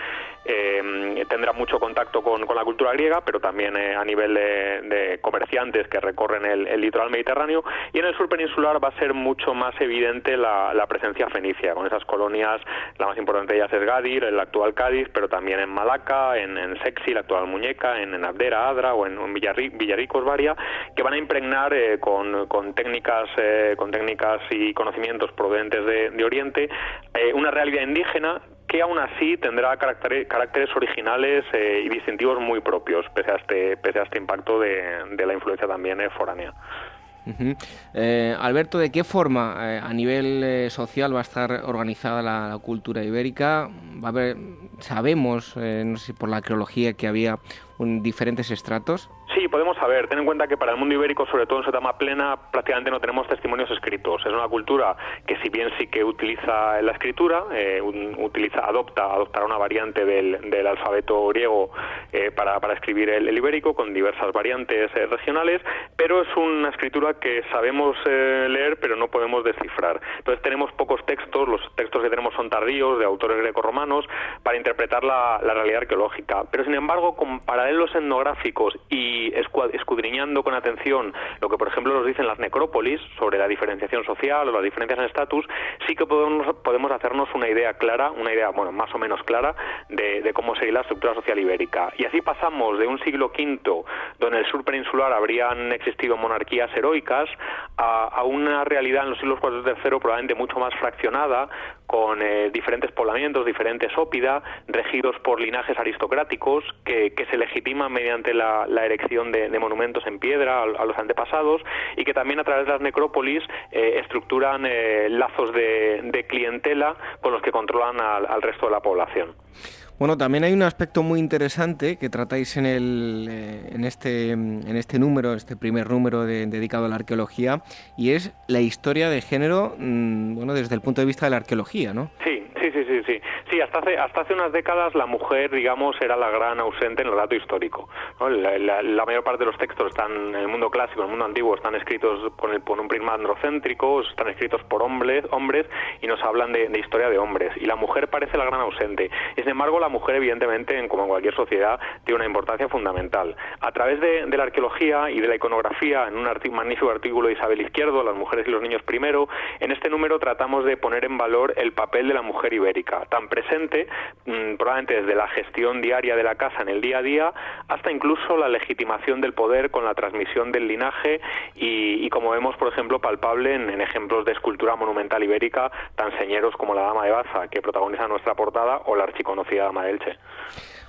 eh, tendrá mucho contacto con, la cultura griega, pero también eh, a nivel de, comerciantes que recorren el, litoral mediterráneo. Y en el sur peninsular va a ser mucho más evidente la, presencia fenicia, con esas colonias, la más importante de ellas es Gadir, el actual Cádiz, pero también en Malaca, en, Sexi, la actual Muñeca, en, Abdera, Adra o en, Villarricos, Varia, que van a impregnar eh, con, técnicas, con técnicas y conocimientos provenientes de, de Oriente una realidad indígena que aún así tendrá caracteres, originales eh, y distintivos muy propios, pese a este, pese a este impacto de, la influencia también eh, foránea. Eh, Alberto, ¿de qué forma a nivel social va a estar organizada la, cultura ibérica? Va a sabemos, no sé si por la arqueología, que había diferentes estratos. Sí, podemos saber. Ten en cuenta que para el mundo ibérico, sobre todo en su etapa plena, prácticamente no tenemos testimonios escritos. Es una cultura que, si bien sí que utiliza la escritura, eh, utiliza, adopta, adoptará una variante del, del alfabeto griego eh, para, para, escribir el, ibérico, con diversas variantes eh, regionales, pero es una escritura que sabemos leer, pero no podemos descifrar. Entonces tenemos pocos textos, los textos que tenemos son tardíos, de autores greco-romanos, para interpretar la, la realidad arqueológica. Pero, sin embargo, con paralelos etnográficos y escudriñando con atención lo que, por ejemplo, nos dicen las necrópolis sobre la diferenciación social o las diferencias en estatus, sí que podemos, podemos hacernos una idea clara, una idea, bueno, más o menos clara, de, cómo sería la estructura social ibérica. Y así pasamos de un siglo V, donde en el sur peninsular habrían existido monarquías heroicas, a, una realidad en los siglos IV y III probablemente mucho más fraccionada, con eh, diferentes poblamientos, diferentes ópida, regidos por linajes aristocráticos que, se legitiman mediante la, erección de, monumentos en piedra a, los antepasados y que también a través de las necrópolis eh, estructuran eh, lazos de, clientela con los que controlan al resto de la población. Bueno, también hay un aspecto muy interesante que tratáis en, el, eh, en, este, en este número, este primer número dedicado a la arqueología, y es la historia de género, mm, bueno, desde el punto de vista de la arqueología, ¿no? Sí, sí, sí, sí, sí. Sí, hasta hace, hasta hace unas décadas la mujer, digamos, era la gran ausente en el dato histórico. La, mayor parte de los textos están en el mundo clásico, en el mundo antiguo, están escritos por, el, por un prisma androcéntrico, están escritos por hombres, hombres y nos hablan de, historia de hombres. Y la mujer parece la gran ausente. Sin embargo, la mujer, evidentemente, en, como en cualquier sociedad, tiene una importancia fundamental. A través de, la arqueología y de la iconografía, en un magnífico artículo de Isabel Izquierdo, Las mujeres y los niños primero, en este número tratamos de poner en valor el papel de la mujer ibérica, tan presente, mm, probablemente desde la gestión diaria de la casa en el día a día, hasta incluso la legitimación del poder con la transmisión del linaje y, como vemos, por ejemplo, palpable en, ejemplos de escultura monumental ibérica tan señeros como la Dama de Baza, que protagoniza nuestra portada, o la archiconocida Dama de Elche.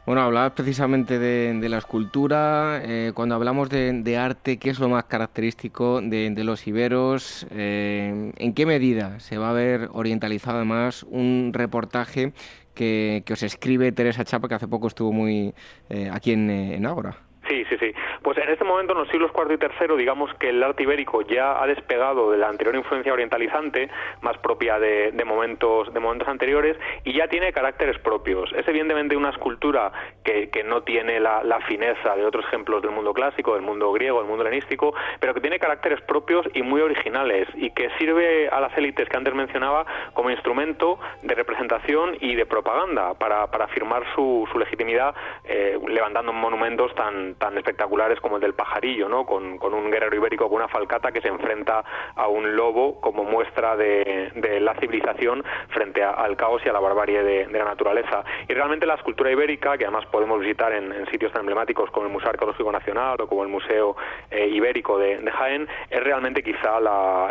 Bueno, hablabas precisamente de, la escultura. Eh, cuando hablamos de, arte, ¿qué es lo más característico de, los iberos? Eh, ¿En qué medida se va a ver orientalizado además un reportaje que, os escribe Teresa Chapa, que hace poco estuvo muy eh, aquí en, en Ágora? Sí, sí, sí. Pues en este momento, en los siglos IV y III, digamos que el arte ibérico ya ha despegado de la anterior influencia orientalizante, más propia de, momentos, de momentos anteriores, y ya tiene caracteres propios. Es evidentemente una escultura que, no tiene la, fineza de otros ejemplos del mundo clásico, del mundo griego, del mundo helenístico, pero que tiene caracteres propios y muy originales, y que sirve a las élites que antes mencionaba como instrumento de representación y de propaganda para, afirmar su, legitimidad eh, levantando monumentos tan, tan espectaculares como el del pajarillo, ¿no? Con, un guerrero ibérico con una falcata que se enfrenta a un lobo como muestra de, la civilización frente al caos y a la barbarie de, la naturaleza. Y realmente la escultura ibérica, que además podemos visitar en, sitios tan emblemáticos como el Museo Arqueológico Nacional o como el Museo eh, Ibérico de, Jaén, es realmente quizá la,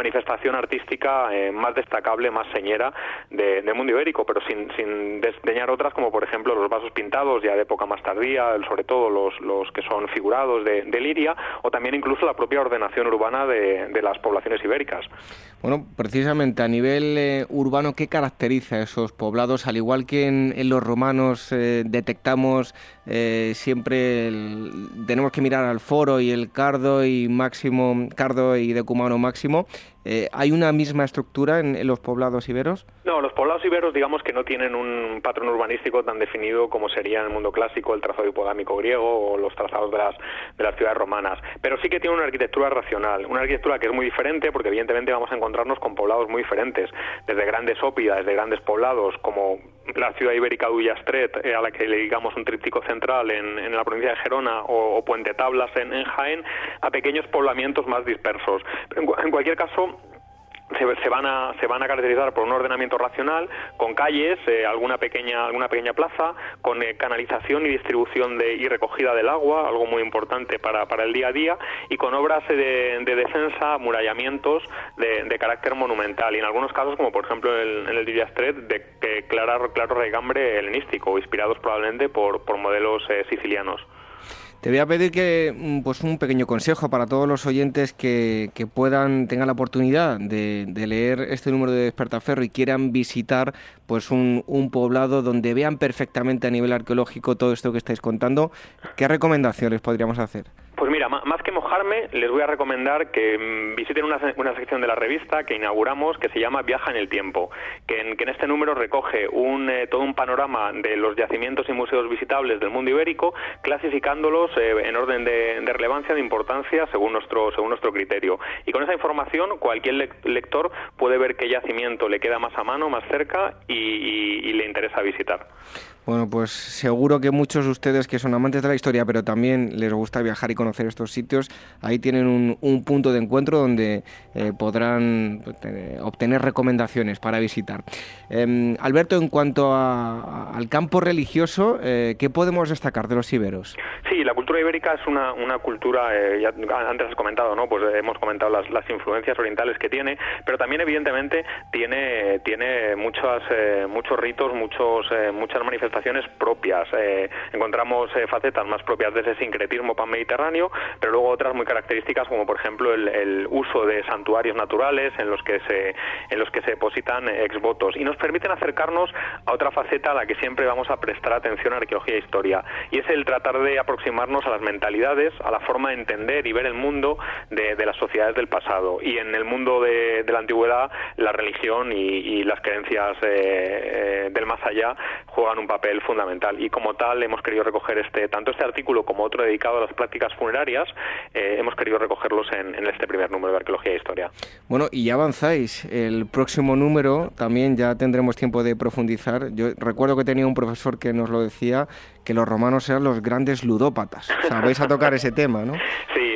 manifestación artística eh, más destacable, más señera del mundo ibérico, pero sin, sin desdeñar otras como por ejemplo los vasos pintados ya de época más tardía, sobre todo los, los que son figurados de, Liria, o también incluso la propia ordenación urbana de, las poblaciones ibéricas. Bueno, precisamente a nivel eh, urbano, ¿qué caracteriza esos poblados? Al igual que en, los romanos eh, detectamos eh, siempre, tenemos que mirar al foro y el cardo y máximo, cardo y decumano máximo, eh, ¿Hay una misma estructura en, los poblados iberos? No, los poblados iberos digamos que no tienen un patrón urbanístico tan definido como sería en el mundo clásico el trazado hipogámico griego o los trazados de las, de las ciudades romanas, pero sí que tiene una arquitectura racional, una arquitectura que es muy diferente porque evidentemente vamos a encontrarnos con poblados muy diferentes, desde grandes ópidas, desde grandes poblados como la ciudad ibérica de Ullastret, eh, a la que le digamos un tríptico central en, la provincia de Gerona o, Puente Tablas en, en, Jaén, a pequeños poblamientos más dispersos. en cualquier caso, se, van a se van a caracterizar por un ordenamiento racional con calles eh, alguna pequeña alguna pequeña plaza con eh, canalización y distribución de, y recogida del agua algo muy importante para, para el día a día y con obras de, defensa amurallamientos de, carácter monumental y en algunos casos como por ejemplo en el, en el de claro, claro regambre helenístico inspirados probablemente por, por modelos eh, sicilianos Te voy a pedir que mm, pues un pequeño consejo para todos los oyentes que, puedan tengan la oportunidad de, leer este número de Despertaferro y quieran visitar pues un, un, poblado donde vean perfectamente a nivel arqueológico todo esto que estáis contando. ¿Qué recomendaciones podríamos hacer? Pues mira, más que mojarme, les voy a recomendar que mm, visiten una, sección de la revista que inauguramos que se llama Viaja en el Tiempo, que en, este número recoge un, eh, todo un panorama de los yacimientos y museos visitables del mundo ibérico, clasificándolos eh, en orden de, relevancia, de importancia, según nuestro, según nuestro criterio. Y con esa información, cualquier lector puede ver qué yacimiento le queda más a mano, más cerca y le interesa visitar. Bueno, pues seguro que muchos de ustedes que son amantes de la historia, pero también les gusta viajar y conocer estos sitios, ahí tienen un, punto de encuentro donde eh, podrán obtener recomendaciones para visitar. Em, Alberto, en cuanto al campo religioso, eh, ¿qué podemos destacar de los iberos? Sí, la cultura ibérica es una, cultura, eh, ya antes has comentado, ¿no? Pues hemos comentado las, las, influencias orientales que tiene, pero también evidentemente tiene, tiene muchas, muchos ritos, muchos, muchas manifestaciones propias. Eh, encontramos eh, facetas más propias de ese sincretismo pan-mediterráneo, pero luego otras muy características como por ejemplo el, uso de santuarios naturales en los que se en los que se depositan exvotos y nos permiten acercarnos a otra faceta a la que siempre vamos a prestar atención a arqueología e historia y es el tratar de aproximarnos a las mentalidades, a la forma de entender y ver el mundo de, las sociedades del pasado y en el mundo de, la antigüedad la religión y, las creencias eh, del más allá juegan un papel fundamental. Y como tal hemos querido recoger este tanto este artículo como otro dedicado a las prácticas funerarias eh, hemos querido recogerlos en, en, este primer número de arqueología e historia. Bueno y ya avanzáis. El próximo número también ya tendremos tiempo de profundizar. Yo recuerdo que tenía un profesor que nos lo decía que los romanos eran los grandes ludópatas. Sabéis a tocar ese tema no sí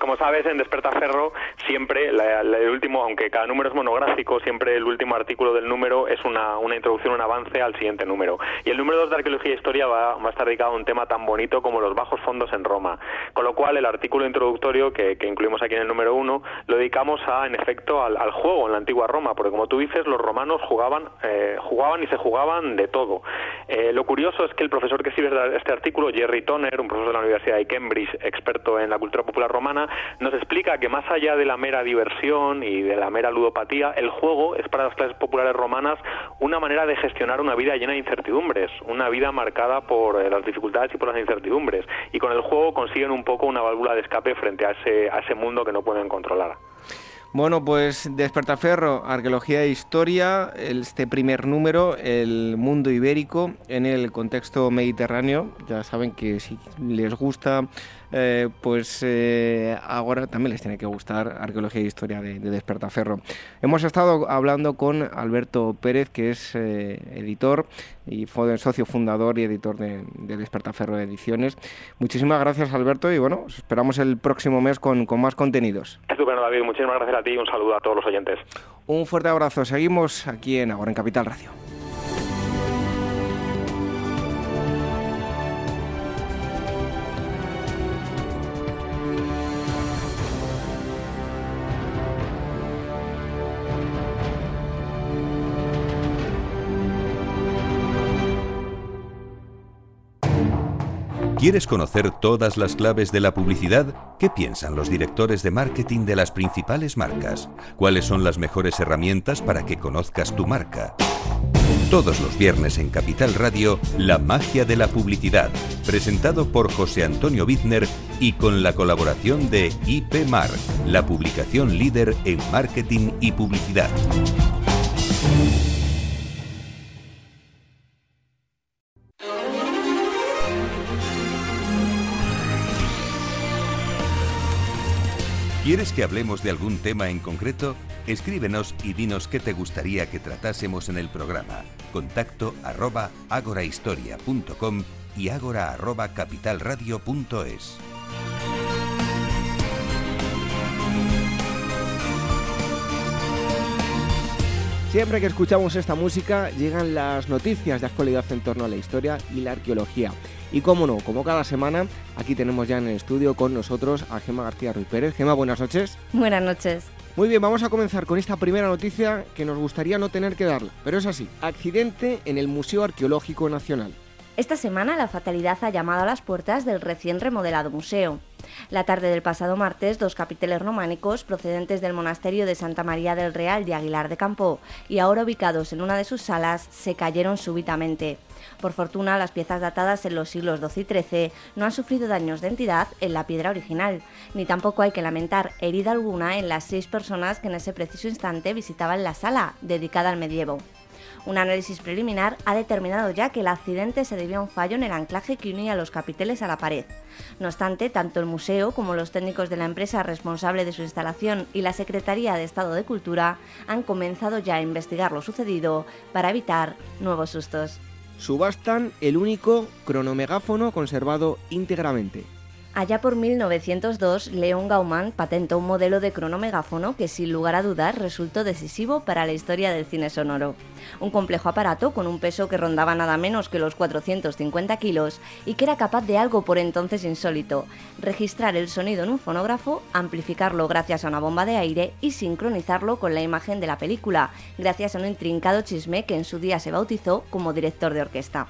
como sabes, en Despertaferro siempre, el último, aunque cada número es monográfico, siempre el último artículo del número es una, introducción, un avance al siguiente número. Y el número 2 de Arqueología e Historia va, va, a estar dedicado a un tema tan bonito como los bajos fondos en Roma. Con lo cual, el artículo introductorio que, incluimos aquí en el número 1 lo dedicamos a, en efecto, al, juego en la antigua Roma, porque como tú dices, los romanos jugaban, eh, jugaban y se jugaban de todo. Eh, lo curioso es que el profesor que escribe este artículo, Jerry Toner, un profesor de la Universidad de Cambridge, experto en la cultura popular romana, nos explica que más allá de la mera diversión y de la mera ludopatía, el juego es para las clases populares romanas una manera de gestionar una vida llena de incertidumbres, una vida marcada por eh, las dificultades y por las incertidumbres. Y con el juego consiguen un poco una válvula de escape frente a ese, a ese mundo que no pueden controlar. Bueno, pues Despertaferro, Arqueología e Historia, este primer número, el mundo ibérico en el contexto mediterráneo. Ya saben que si les gusta eh, pues eh, ahora también les tiene que gustar Arqueología e Historia de, Despertaferro. Hemos estado hablando con Alberto Pérez, que es eh, editor y fue socio fundador y editor de, Despertaferro Ediciones. Muchísimas gracias, Alberto, y bueno, esperamos el próximo mes con, con más contenidos. Estupendo, David. Muchísimas gracias a ti y un saludo a todos los oyentes. Un fuerte abrazo. Seguimos aquí en Ahora en Capital Radio. ¿Quieres conocer todas las claves de la publicidad? ¿Qué piensan los directores de marketing de las principales marcas? ¿Cuáles son las mejores herramientas para que conozcas tu marca? Todos los viernes en Capital Radio, La magia de la publicidad, presentado por José Antonio Bizner y con la colaboración de IP Mar, la publicación líder en marketing y publicidad. ¿Quieres que hablemos de algún tema en concreto? Escríbenos y dinos qué te gustaría que tratásemos en el programa. Contacto y agora arroba capitalradio.es. Siempre que escuchamos esta música llegan las noticias de actualidad en torno a la historia y la arqueología. Y como no, como cada semana, aquí tenemos ya en el estudio con nosotros a Gema García Ruiz Pérez. Gema, buenas noches. Buenas noches. Muy bien, vamos a comenzar con esta primera noticia que nos gustaría no tener que darla, pero es así. Accidente en el Museo Arqueológico Nacional. Esta semana la fatalidad ha llamado a las puertas del recién remodelado museo. La tarde del pasado martes, dos capiteles románicos procedentes del monasterio de Santa María del Real de Aguilar de Campo y ahora ubicados en una de sus salas se cayeron súbitamente. Por fortuna, las piezas datadas en los siglos XII y XIII no han sufrido daños de entidad en la piedra original, ni tampoco hay que lamentar herida alguna en las seis personas que en ese preciso instante visitaban la sala dedicada al medievo. Un análisis preliminar ha determinado ya que el accidente se debió a un fallo en el anclaje que unía los capiteles a la pared. No obstante, tanto el museo como los técnicos de la empresa responsable de su instalación y la Secretaría de Estado de Cultura han comenzado ya a investigar lo sucedido para evitar nuevos sustos. Subastan el único cronomegáfono conservado íntegramente. Allá por 1902, León Gauman patentó un modelo de cronomegáfono que sin lugar a dudas resultó decisivo para la historia del cine sonoro. Un complejo aparato con un peso que rondaba nada menos que los 450 kilos y que era capaz de algo por entonces insólito, registrar el sonido en un fonógrafo, amplificarlo gracias a una bomba de aire y sincronizarlo con la imagen de la película, gracias a un intrincado chisme que en su día se bautizó como director de orquesta.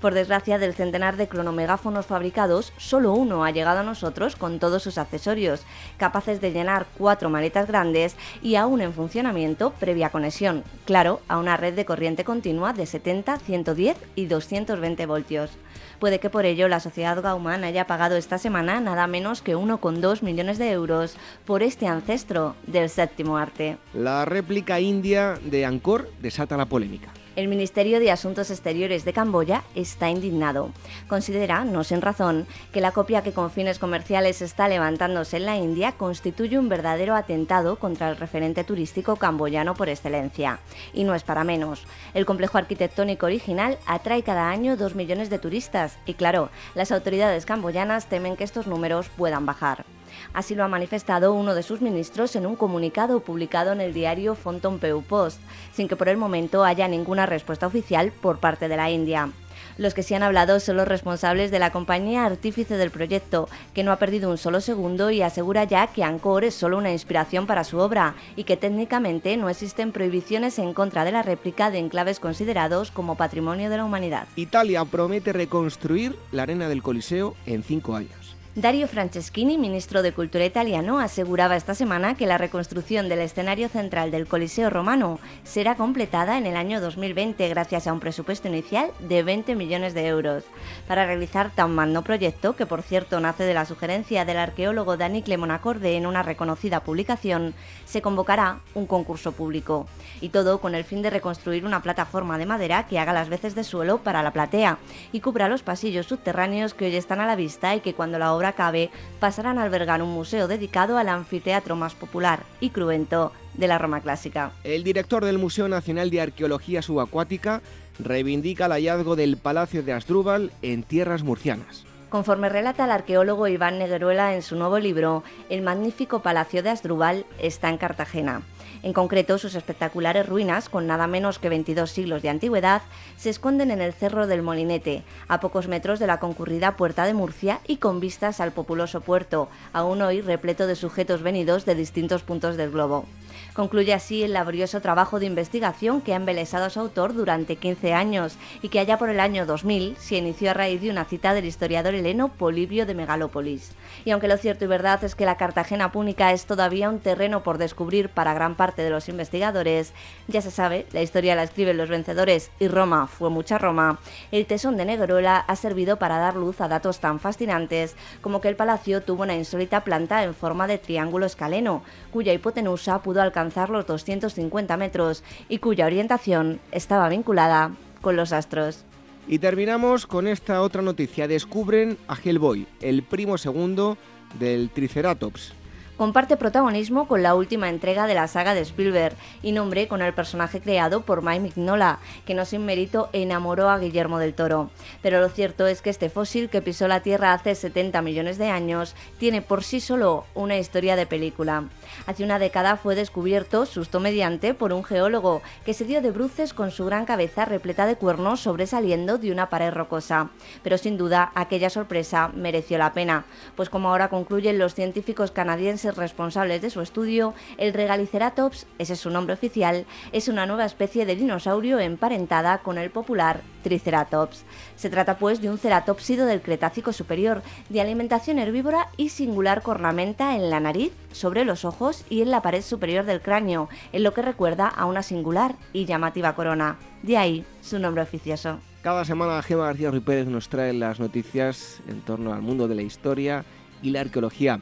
Por desgracia, del centenar de cronomegáfonos fabricados, solo uno ha llegado a nosotros con todos sus accesorios, capaces de llenar cuatro maletas grandes y aún en funcionamiento previa conexión, claro, a una red de corriente continua de 70, 110 y 220 voltios. Puede que por ello la sociedad Gauman haya pagado esta semana nada menos que 1,2 millones de euros por este ancestro del séptimo arte. La réplica india de Angkor desata la polémica. El Ministerio de Asuntos Exteriores de Camboya está indignado. Considera, no sin razón, que la copia que con fines comerciales está levantándose en la India constituye un verdadero atentado contra el referente turístico camboyano por excelencia. Y no es para menos. El complejo arquitectónico original atrae cada año dos millones de turistas y claro, las autoridades camboyanas temen que estos números puedan bajar. Así lo ha manifestado uno de sus ministros en un comunicado publicado en el diario Fonton Peu Post, sin que por el momento haya ninguna respuesta oficial por parte de la India. Los que sí han hablado son los responsables de la compañía artífice del proyecto, que no ha perdido un solo segundo y asegura ya que Angkor es solo una inspiración para su obra y que técnicamente no existen prohibiciones en contra de la réplica de enclaves considerados como patrimonio de la humanidad. Italia promete reconstruir la arena del Coliseo en cinco años. Dario Franceschini, ministro de Cultura italiano, aseguraba esta semana que la reconstrucción del escenario central del Coliseo romano será completada en el año 2020 gracias a un presupuesto inicial de 20 millones de euros. Para realizar tan magno proyecto, que por cierto nace de la sugerencia del arqueólogo Dani Clemonacorde en una reconocida publicación, se convocará un concurso público. Y todo con el fin de reconstruir una plataforma de madera que haga las veces de suelo para la platea y cubra los pasillos subterráneos que hoy están a la vista y que cuando la obra acabe, pasarán a albergar un museo dedicado al anfiteatro más popular y cruento de la Roma clásica. El director del Museo Nacional de Arqueología Subacuática reivindica el hallazgo del Palacio de Asdrúbal en tierras murcianas. Conforme relata el arqueólogo Iván Negruela en su nuevo libro, el magnífico Palacio de Asdrúbal está en Cartagena. En concreto, sus espectaculares ruinas, con nada menos que 22 siglos de antigüedad, se esconden en el Cerro del Molinete, a pocos metros de la concurrida Puerta de Murcia y con vistas al populoso puerto, aún hoy repleto de sujetos venidos de distintos puntos del globo. Concluye así el laborioso trabajo de investigación que ha embelesado a su autor durante 15 años y que allá por el año 2000 se inició a raíz de una cita del historiador heleno Polibio de Megalópolis. Y aunque lo cierto y verdad es que la Cartagena púnica es todavía un terreno por descubrir para gran parte de los investigadores, ya se sabe, la historia la escriben los vencedores y Roma fue mucha Roma, el tesón de Negrola ha servido para dar luz a datos tan fascinantes como que el palacio tuvo una insólita planta en forma de triángulo escaleno, cuya hipotenusa pudo alcanzar los 250 metros y cuya orientación estaba vinculada con los astros. Y terminamos con esta otra noticia. Descubren a Hellboy, el primo segundo del Triceratops comparte protagonismo con la última entrega de la saga de Spielberg y nombre con el personaje creado por Mike Mignola, que no sin mérito enamoró a Guillermo del Toro. Pero lo cierto es que este fósil que pisó la Tierra hace 70 millones de años tiene por sí solo una historia de película. Hace una década fue descubierto, susto mediante, por un geólogo que se dio de bruces con su gran cabeza repleta de cuernos sobresaliendo de una pared rocosa. Pero sin duda aquella sorpresa mereció la pena, pues como ahora concluyen los científicos canadienses responsables de su estudio, el Regaliceratops, ese es su nombre oficial, es una nueva especie de dinosaurio emparentada con el popular Triceratops. Se trata pues de un ceratópsido del Cretácico superior, de alimentación herbívora y singular cornamenta en la nariz, sobre los ojos y en la pared superior del cráneo, en lo que recuerda a una singular y llamativa corona. De ahí su nombre oficioso. Cada semana Gema García Pérez nos trae las noticias en torno al mundo de la historia y la arqueología.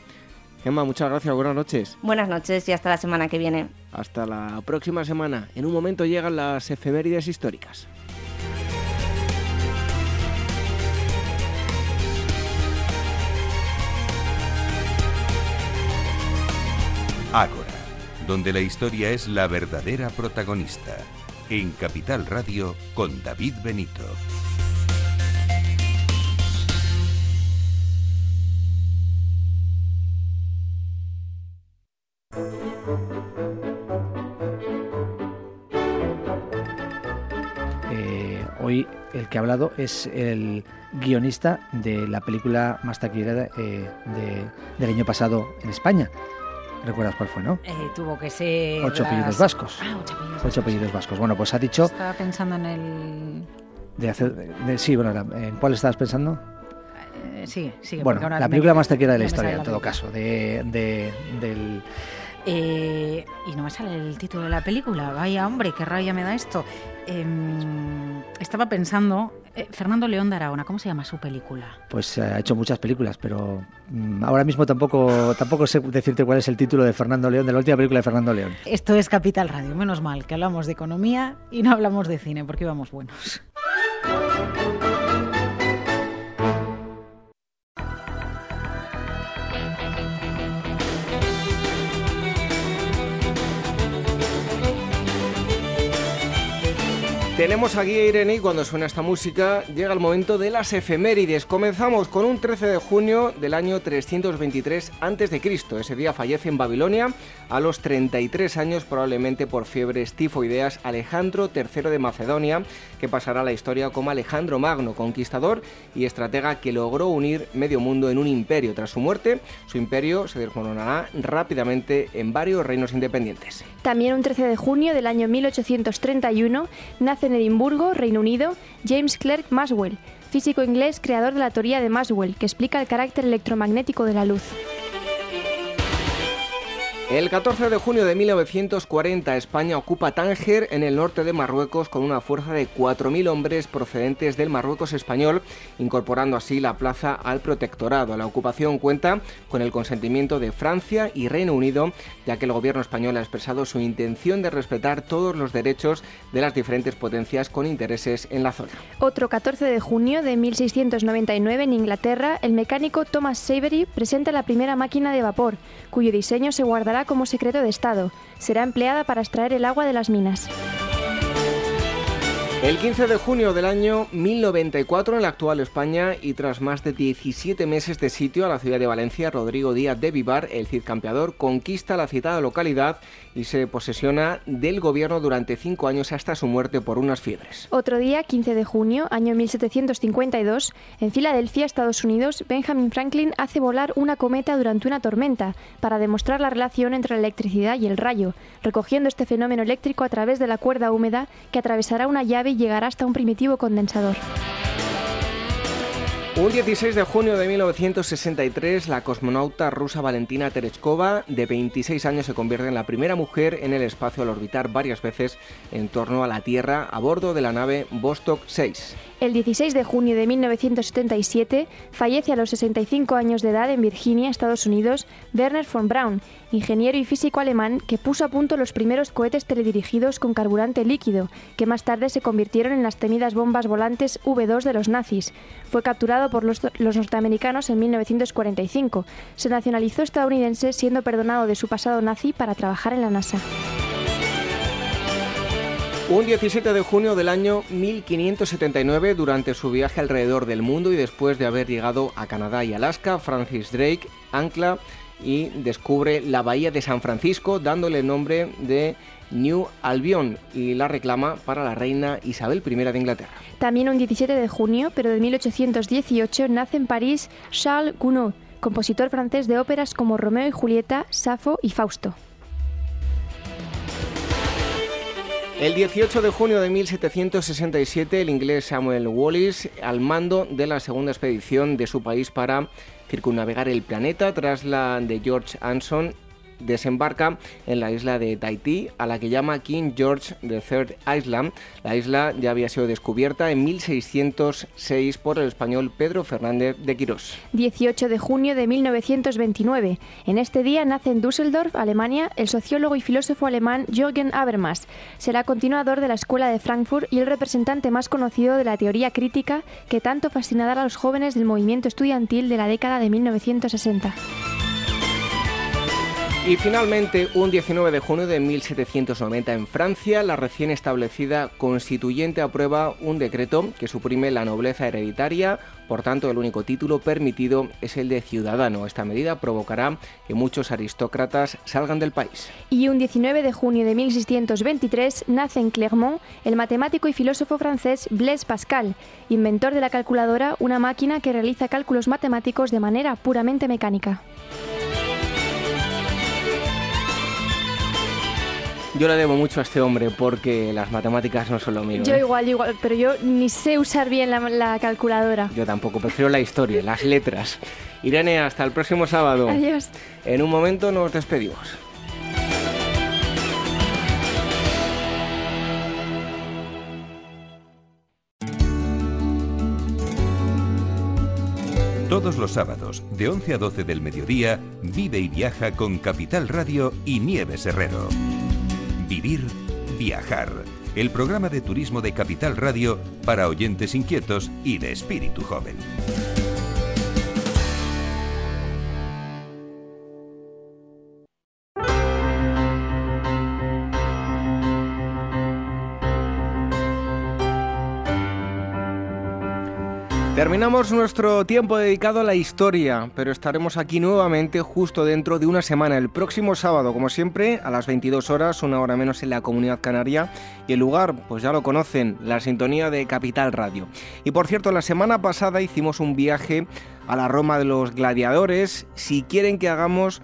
Gemma, muchas gracias, buenas noches. Buenas noches y hasta la semana que viene. Hasta la próxima semana. En un momento llegan las efemérides históricas. Ágora, donde la historia es la verdadera protagonista. En Capital Radio con David Benito. Que ha hablado es el guionista de la película más taquillera eh, de- del año pasado en España. ¿Recuerdas cuál fue, no? Eh, tuvo que ser. Ocho las- apellidos vascos. Ah, ocho apellidos Ocho vascos. apellidos vascos. Bueno, pues ha dicho Estaba pensando en el. de hacer... de- sí, bueno, ¿en cuál estabas pensando? eh, sí, sí. Bueno, ahora la película más taquillera de la no historia, en todo película. caso, de, de- del... Eh, y no me sale el título de la película. Vaya, hombre, qué rabia me da esto. Em, estaba pensando. eh, Fernando León de Aragona, ¿cómo se llama su película? Pues eh, ha hecho muchas películas, pero mm, ahora mismo tampoco, tampoco sé decirte cuál es el título de Fernando León, de la última película de Fernando León. Esto es Capital Radio, menos mal que hablamos de economía y no hablamos de cine, porque íbamos buenos. Tenemos aquí a Irene y cuando suena esta música llega el momento de las efemérides. Comenzamos con un 13 de junio del año 323 a.C. Ese día fallece en Babilonia a los 33 años probablemente por fiebres tifoideas Alejandro III de Macedonia, que pasará a la historia como Alejandro Magno, conquistador y estratega que logró unir medio mundo en un imperio. Tras su muerte, su imperio se desmoronará rápidamente en varios reinos independientes. También un 13 de junio del año 1831 nace en Edimburgo, Reino Unido, James Clerk Maxwell, físico inglés creador de la teoría de Maxwell, que explica el carácter electromagnético de la luz. El 14 de junio de 1940 España ocupa Tánger en el norte de Marruecos con una fuerza de 4.000 hombres procedentes del Marruecos español, incorporando así la plaza al protectorado. La ocupación cuenta con el consentimiento de Francia y Reino Unido, ya que el gobierno español ha expresado su intención de respetar todos los derechos de las diferentes potencias con intereses en la zona. Otro 14 de junio de 1699 en Inglaterra, el mecánico Thomas Savery presenta la primera máquina de vapor, cuyo diseño se guardará como secreto de Estado. Será empleada para extraer el agua de las minas. El 15 de junio del año 1094 en la actual España y tras más de 17 meses de sitio a la ciudad de Valencia, Rodrigo Díaz de Vivar, el Cid campeador, conquista la citada localidad y se posesiona del gobierno durante cinco años hasta su muerte por unas fiebres. Otro día, 15 de junio, año 1752, en Filadelfia, Estados Unidos, Benjamin Franklin hace volar una cometa durante una tormenta para demostrar la relación entre la electricidad y el rayo, recogiendo este fenómeno eléctrico a través de la cuerda húmeda que atravesará una llave llegará hasta un primitivo condensador. Un 16 de junio de 1963, la cosmonauta rusa Valentina Tereshkova, de 26 años, se convierte en la primera mujer en el espacio al orbitar varias veces en torno a la Tierra a bordo de la nave Vostok 6. El 16 de junio de 1977 fallece a los 65 años de edad en Virginia, Estados Unidos, Werner von Braun, ingeniero y físico alemán que puso a punto los primeros cohetes teledirigidos con carburante líquido, que más tarde se convirtieron en las temidas bombas volantes V2 de los nazis. Fue capturado por los, norteamericanos en 1945. Se nacionalizó estadounidense siendo perdonado de su pasado nazi para trabajar en la NASA. Un 17 de junio del año 1579, durante su viaje alrededor del mundo y después de haber llegado a Canadá y Alaska, Francis Drake ancla y descubre la bahía de San Francisco, dándole el nombre de New Albion y la reclama para la reina Isabel I de Inglaterra. También un 17 de junio, pero de 1818, nace en París Charles Gounod, compositor francés de óperas como Romeo y Julieta, Safo y Fausto. El 18 de junio de 1767, el inglés Samuel Wallis, al mando de la segunda expedición de su país para circunnavegar el planeta tras la de George Anson desembarca en la isla de Tahití, a la que llama King George III Island. La isla ya había sido descubierta en 1606 por el español Pedro Fernández de Quirós. 18 de junio de 1929. En este día nace en Düsseldorf, Alemania, el sociólogo y filósofo alemán Jürgen Habermas. Será continuador de la Escuela de Frankfurt y el representante más conocido de la teoría crítica que tanto fascinará a los jóvenes del movimiento estudiantil de la década de 1960. Y finalmente, un 19 de junio de 1790 en Francia, la recién establecida constituyente aprueba un decreto que suprime la nobleza hereditaria, por tanto el único título permitido es el de ciudadano. Esta medida provocará que muchos aristócratas salgan del país. Y un 19 de junio de 1623 nace en Clermont el matemático y filósofo francés Blaise Pascal, inventor de la calculadora, una máquina que realiza cálculos matemáticos de manera puramente mecánica. Yo le debo mucho a este hombre porque las matemáticas no son lo mío. Yo ¿eh? igual, igual, pero yo ni sé usar bien la, la calculadora. Yo tampoco, prefiero la historia, las letras. Irene, hasta el próximo sábado. Adiós. En un momento nos despedimos. Todos los sábados, de 11 a 12 del mediodía, vive y viaja con Capital Radio y Nieves Herrero. Vivir, viajar. El programa de turismo de Capital Radio para oyentes inquietos y de espíritu joven. Terminamos nuestro tiempo dedicado a la historia, pero estaremos aquí nuevamente justo dentro de una semana, el próximo sábado, como siempre, a las 22 horas, una hora menos en la comunidad canaria. Y el lugar, pues ya lo conocen, la sintonía de Capital Radio. Y por cierto, la semana pasada hicimos un viaje a la Roma de los Gladiadores. Si quieren que hagamos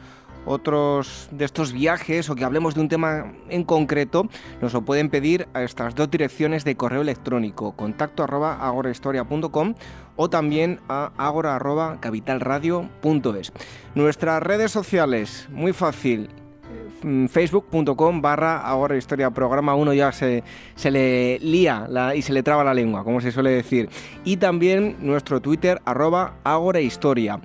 otros de estos viajes o que hablemos de un tema en concreto, nos lo pueden pedir a estas dos direcciones de correo electrónico, contacto arroba agorahistoria.com o también a agora arroba. Nuestras redes sociales, muy fácil, mm, facebook.com barra ahora historia programa uno ya se, se le lía y se le traba la lengua como se suele decir y también nuestro twitter arroba agora historia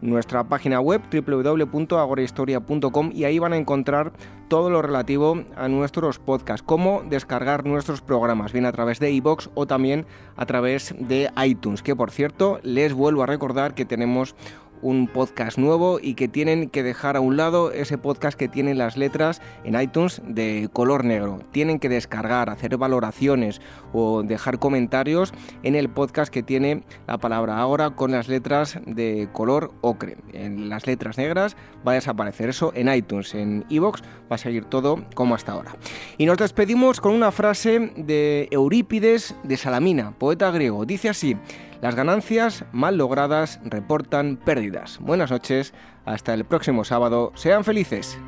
nuestra página web www.agorahistoria.com y ahí van a encontrar todo lo relativo a nuestros podcasts, cómo descargar nuestros programas, bien a través de iBox o también a través de iTunes, que por cierto les vuelvo a recordar que tenemos un podcast nuevo y que tienen que dejar a un lado ese podcast que tiene las letras en iTunes de color negro. Tienen que descargar, hacer valoraciones o dejar comentarios en el podcast que tiene la palabra ahora con las letras de color ocre. En las letras negras va a desaparecer eso en iTunes, en iVoox va a seguir todo como hasta ahora. Y nos despedimos con una frase de Eurípides de Salamina, poeta griego. Dice así, las ganancias mal logradas reportan pérdidas. Buenas noches, hasta el próximo sábado, sean felices.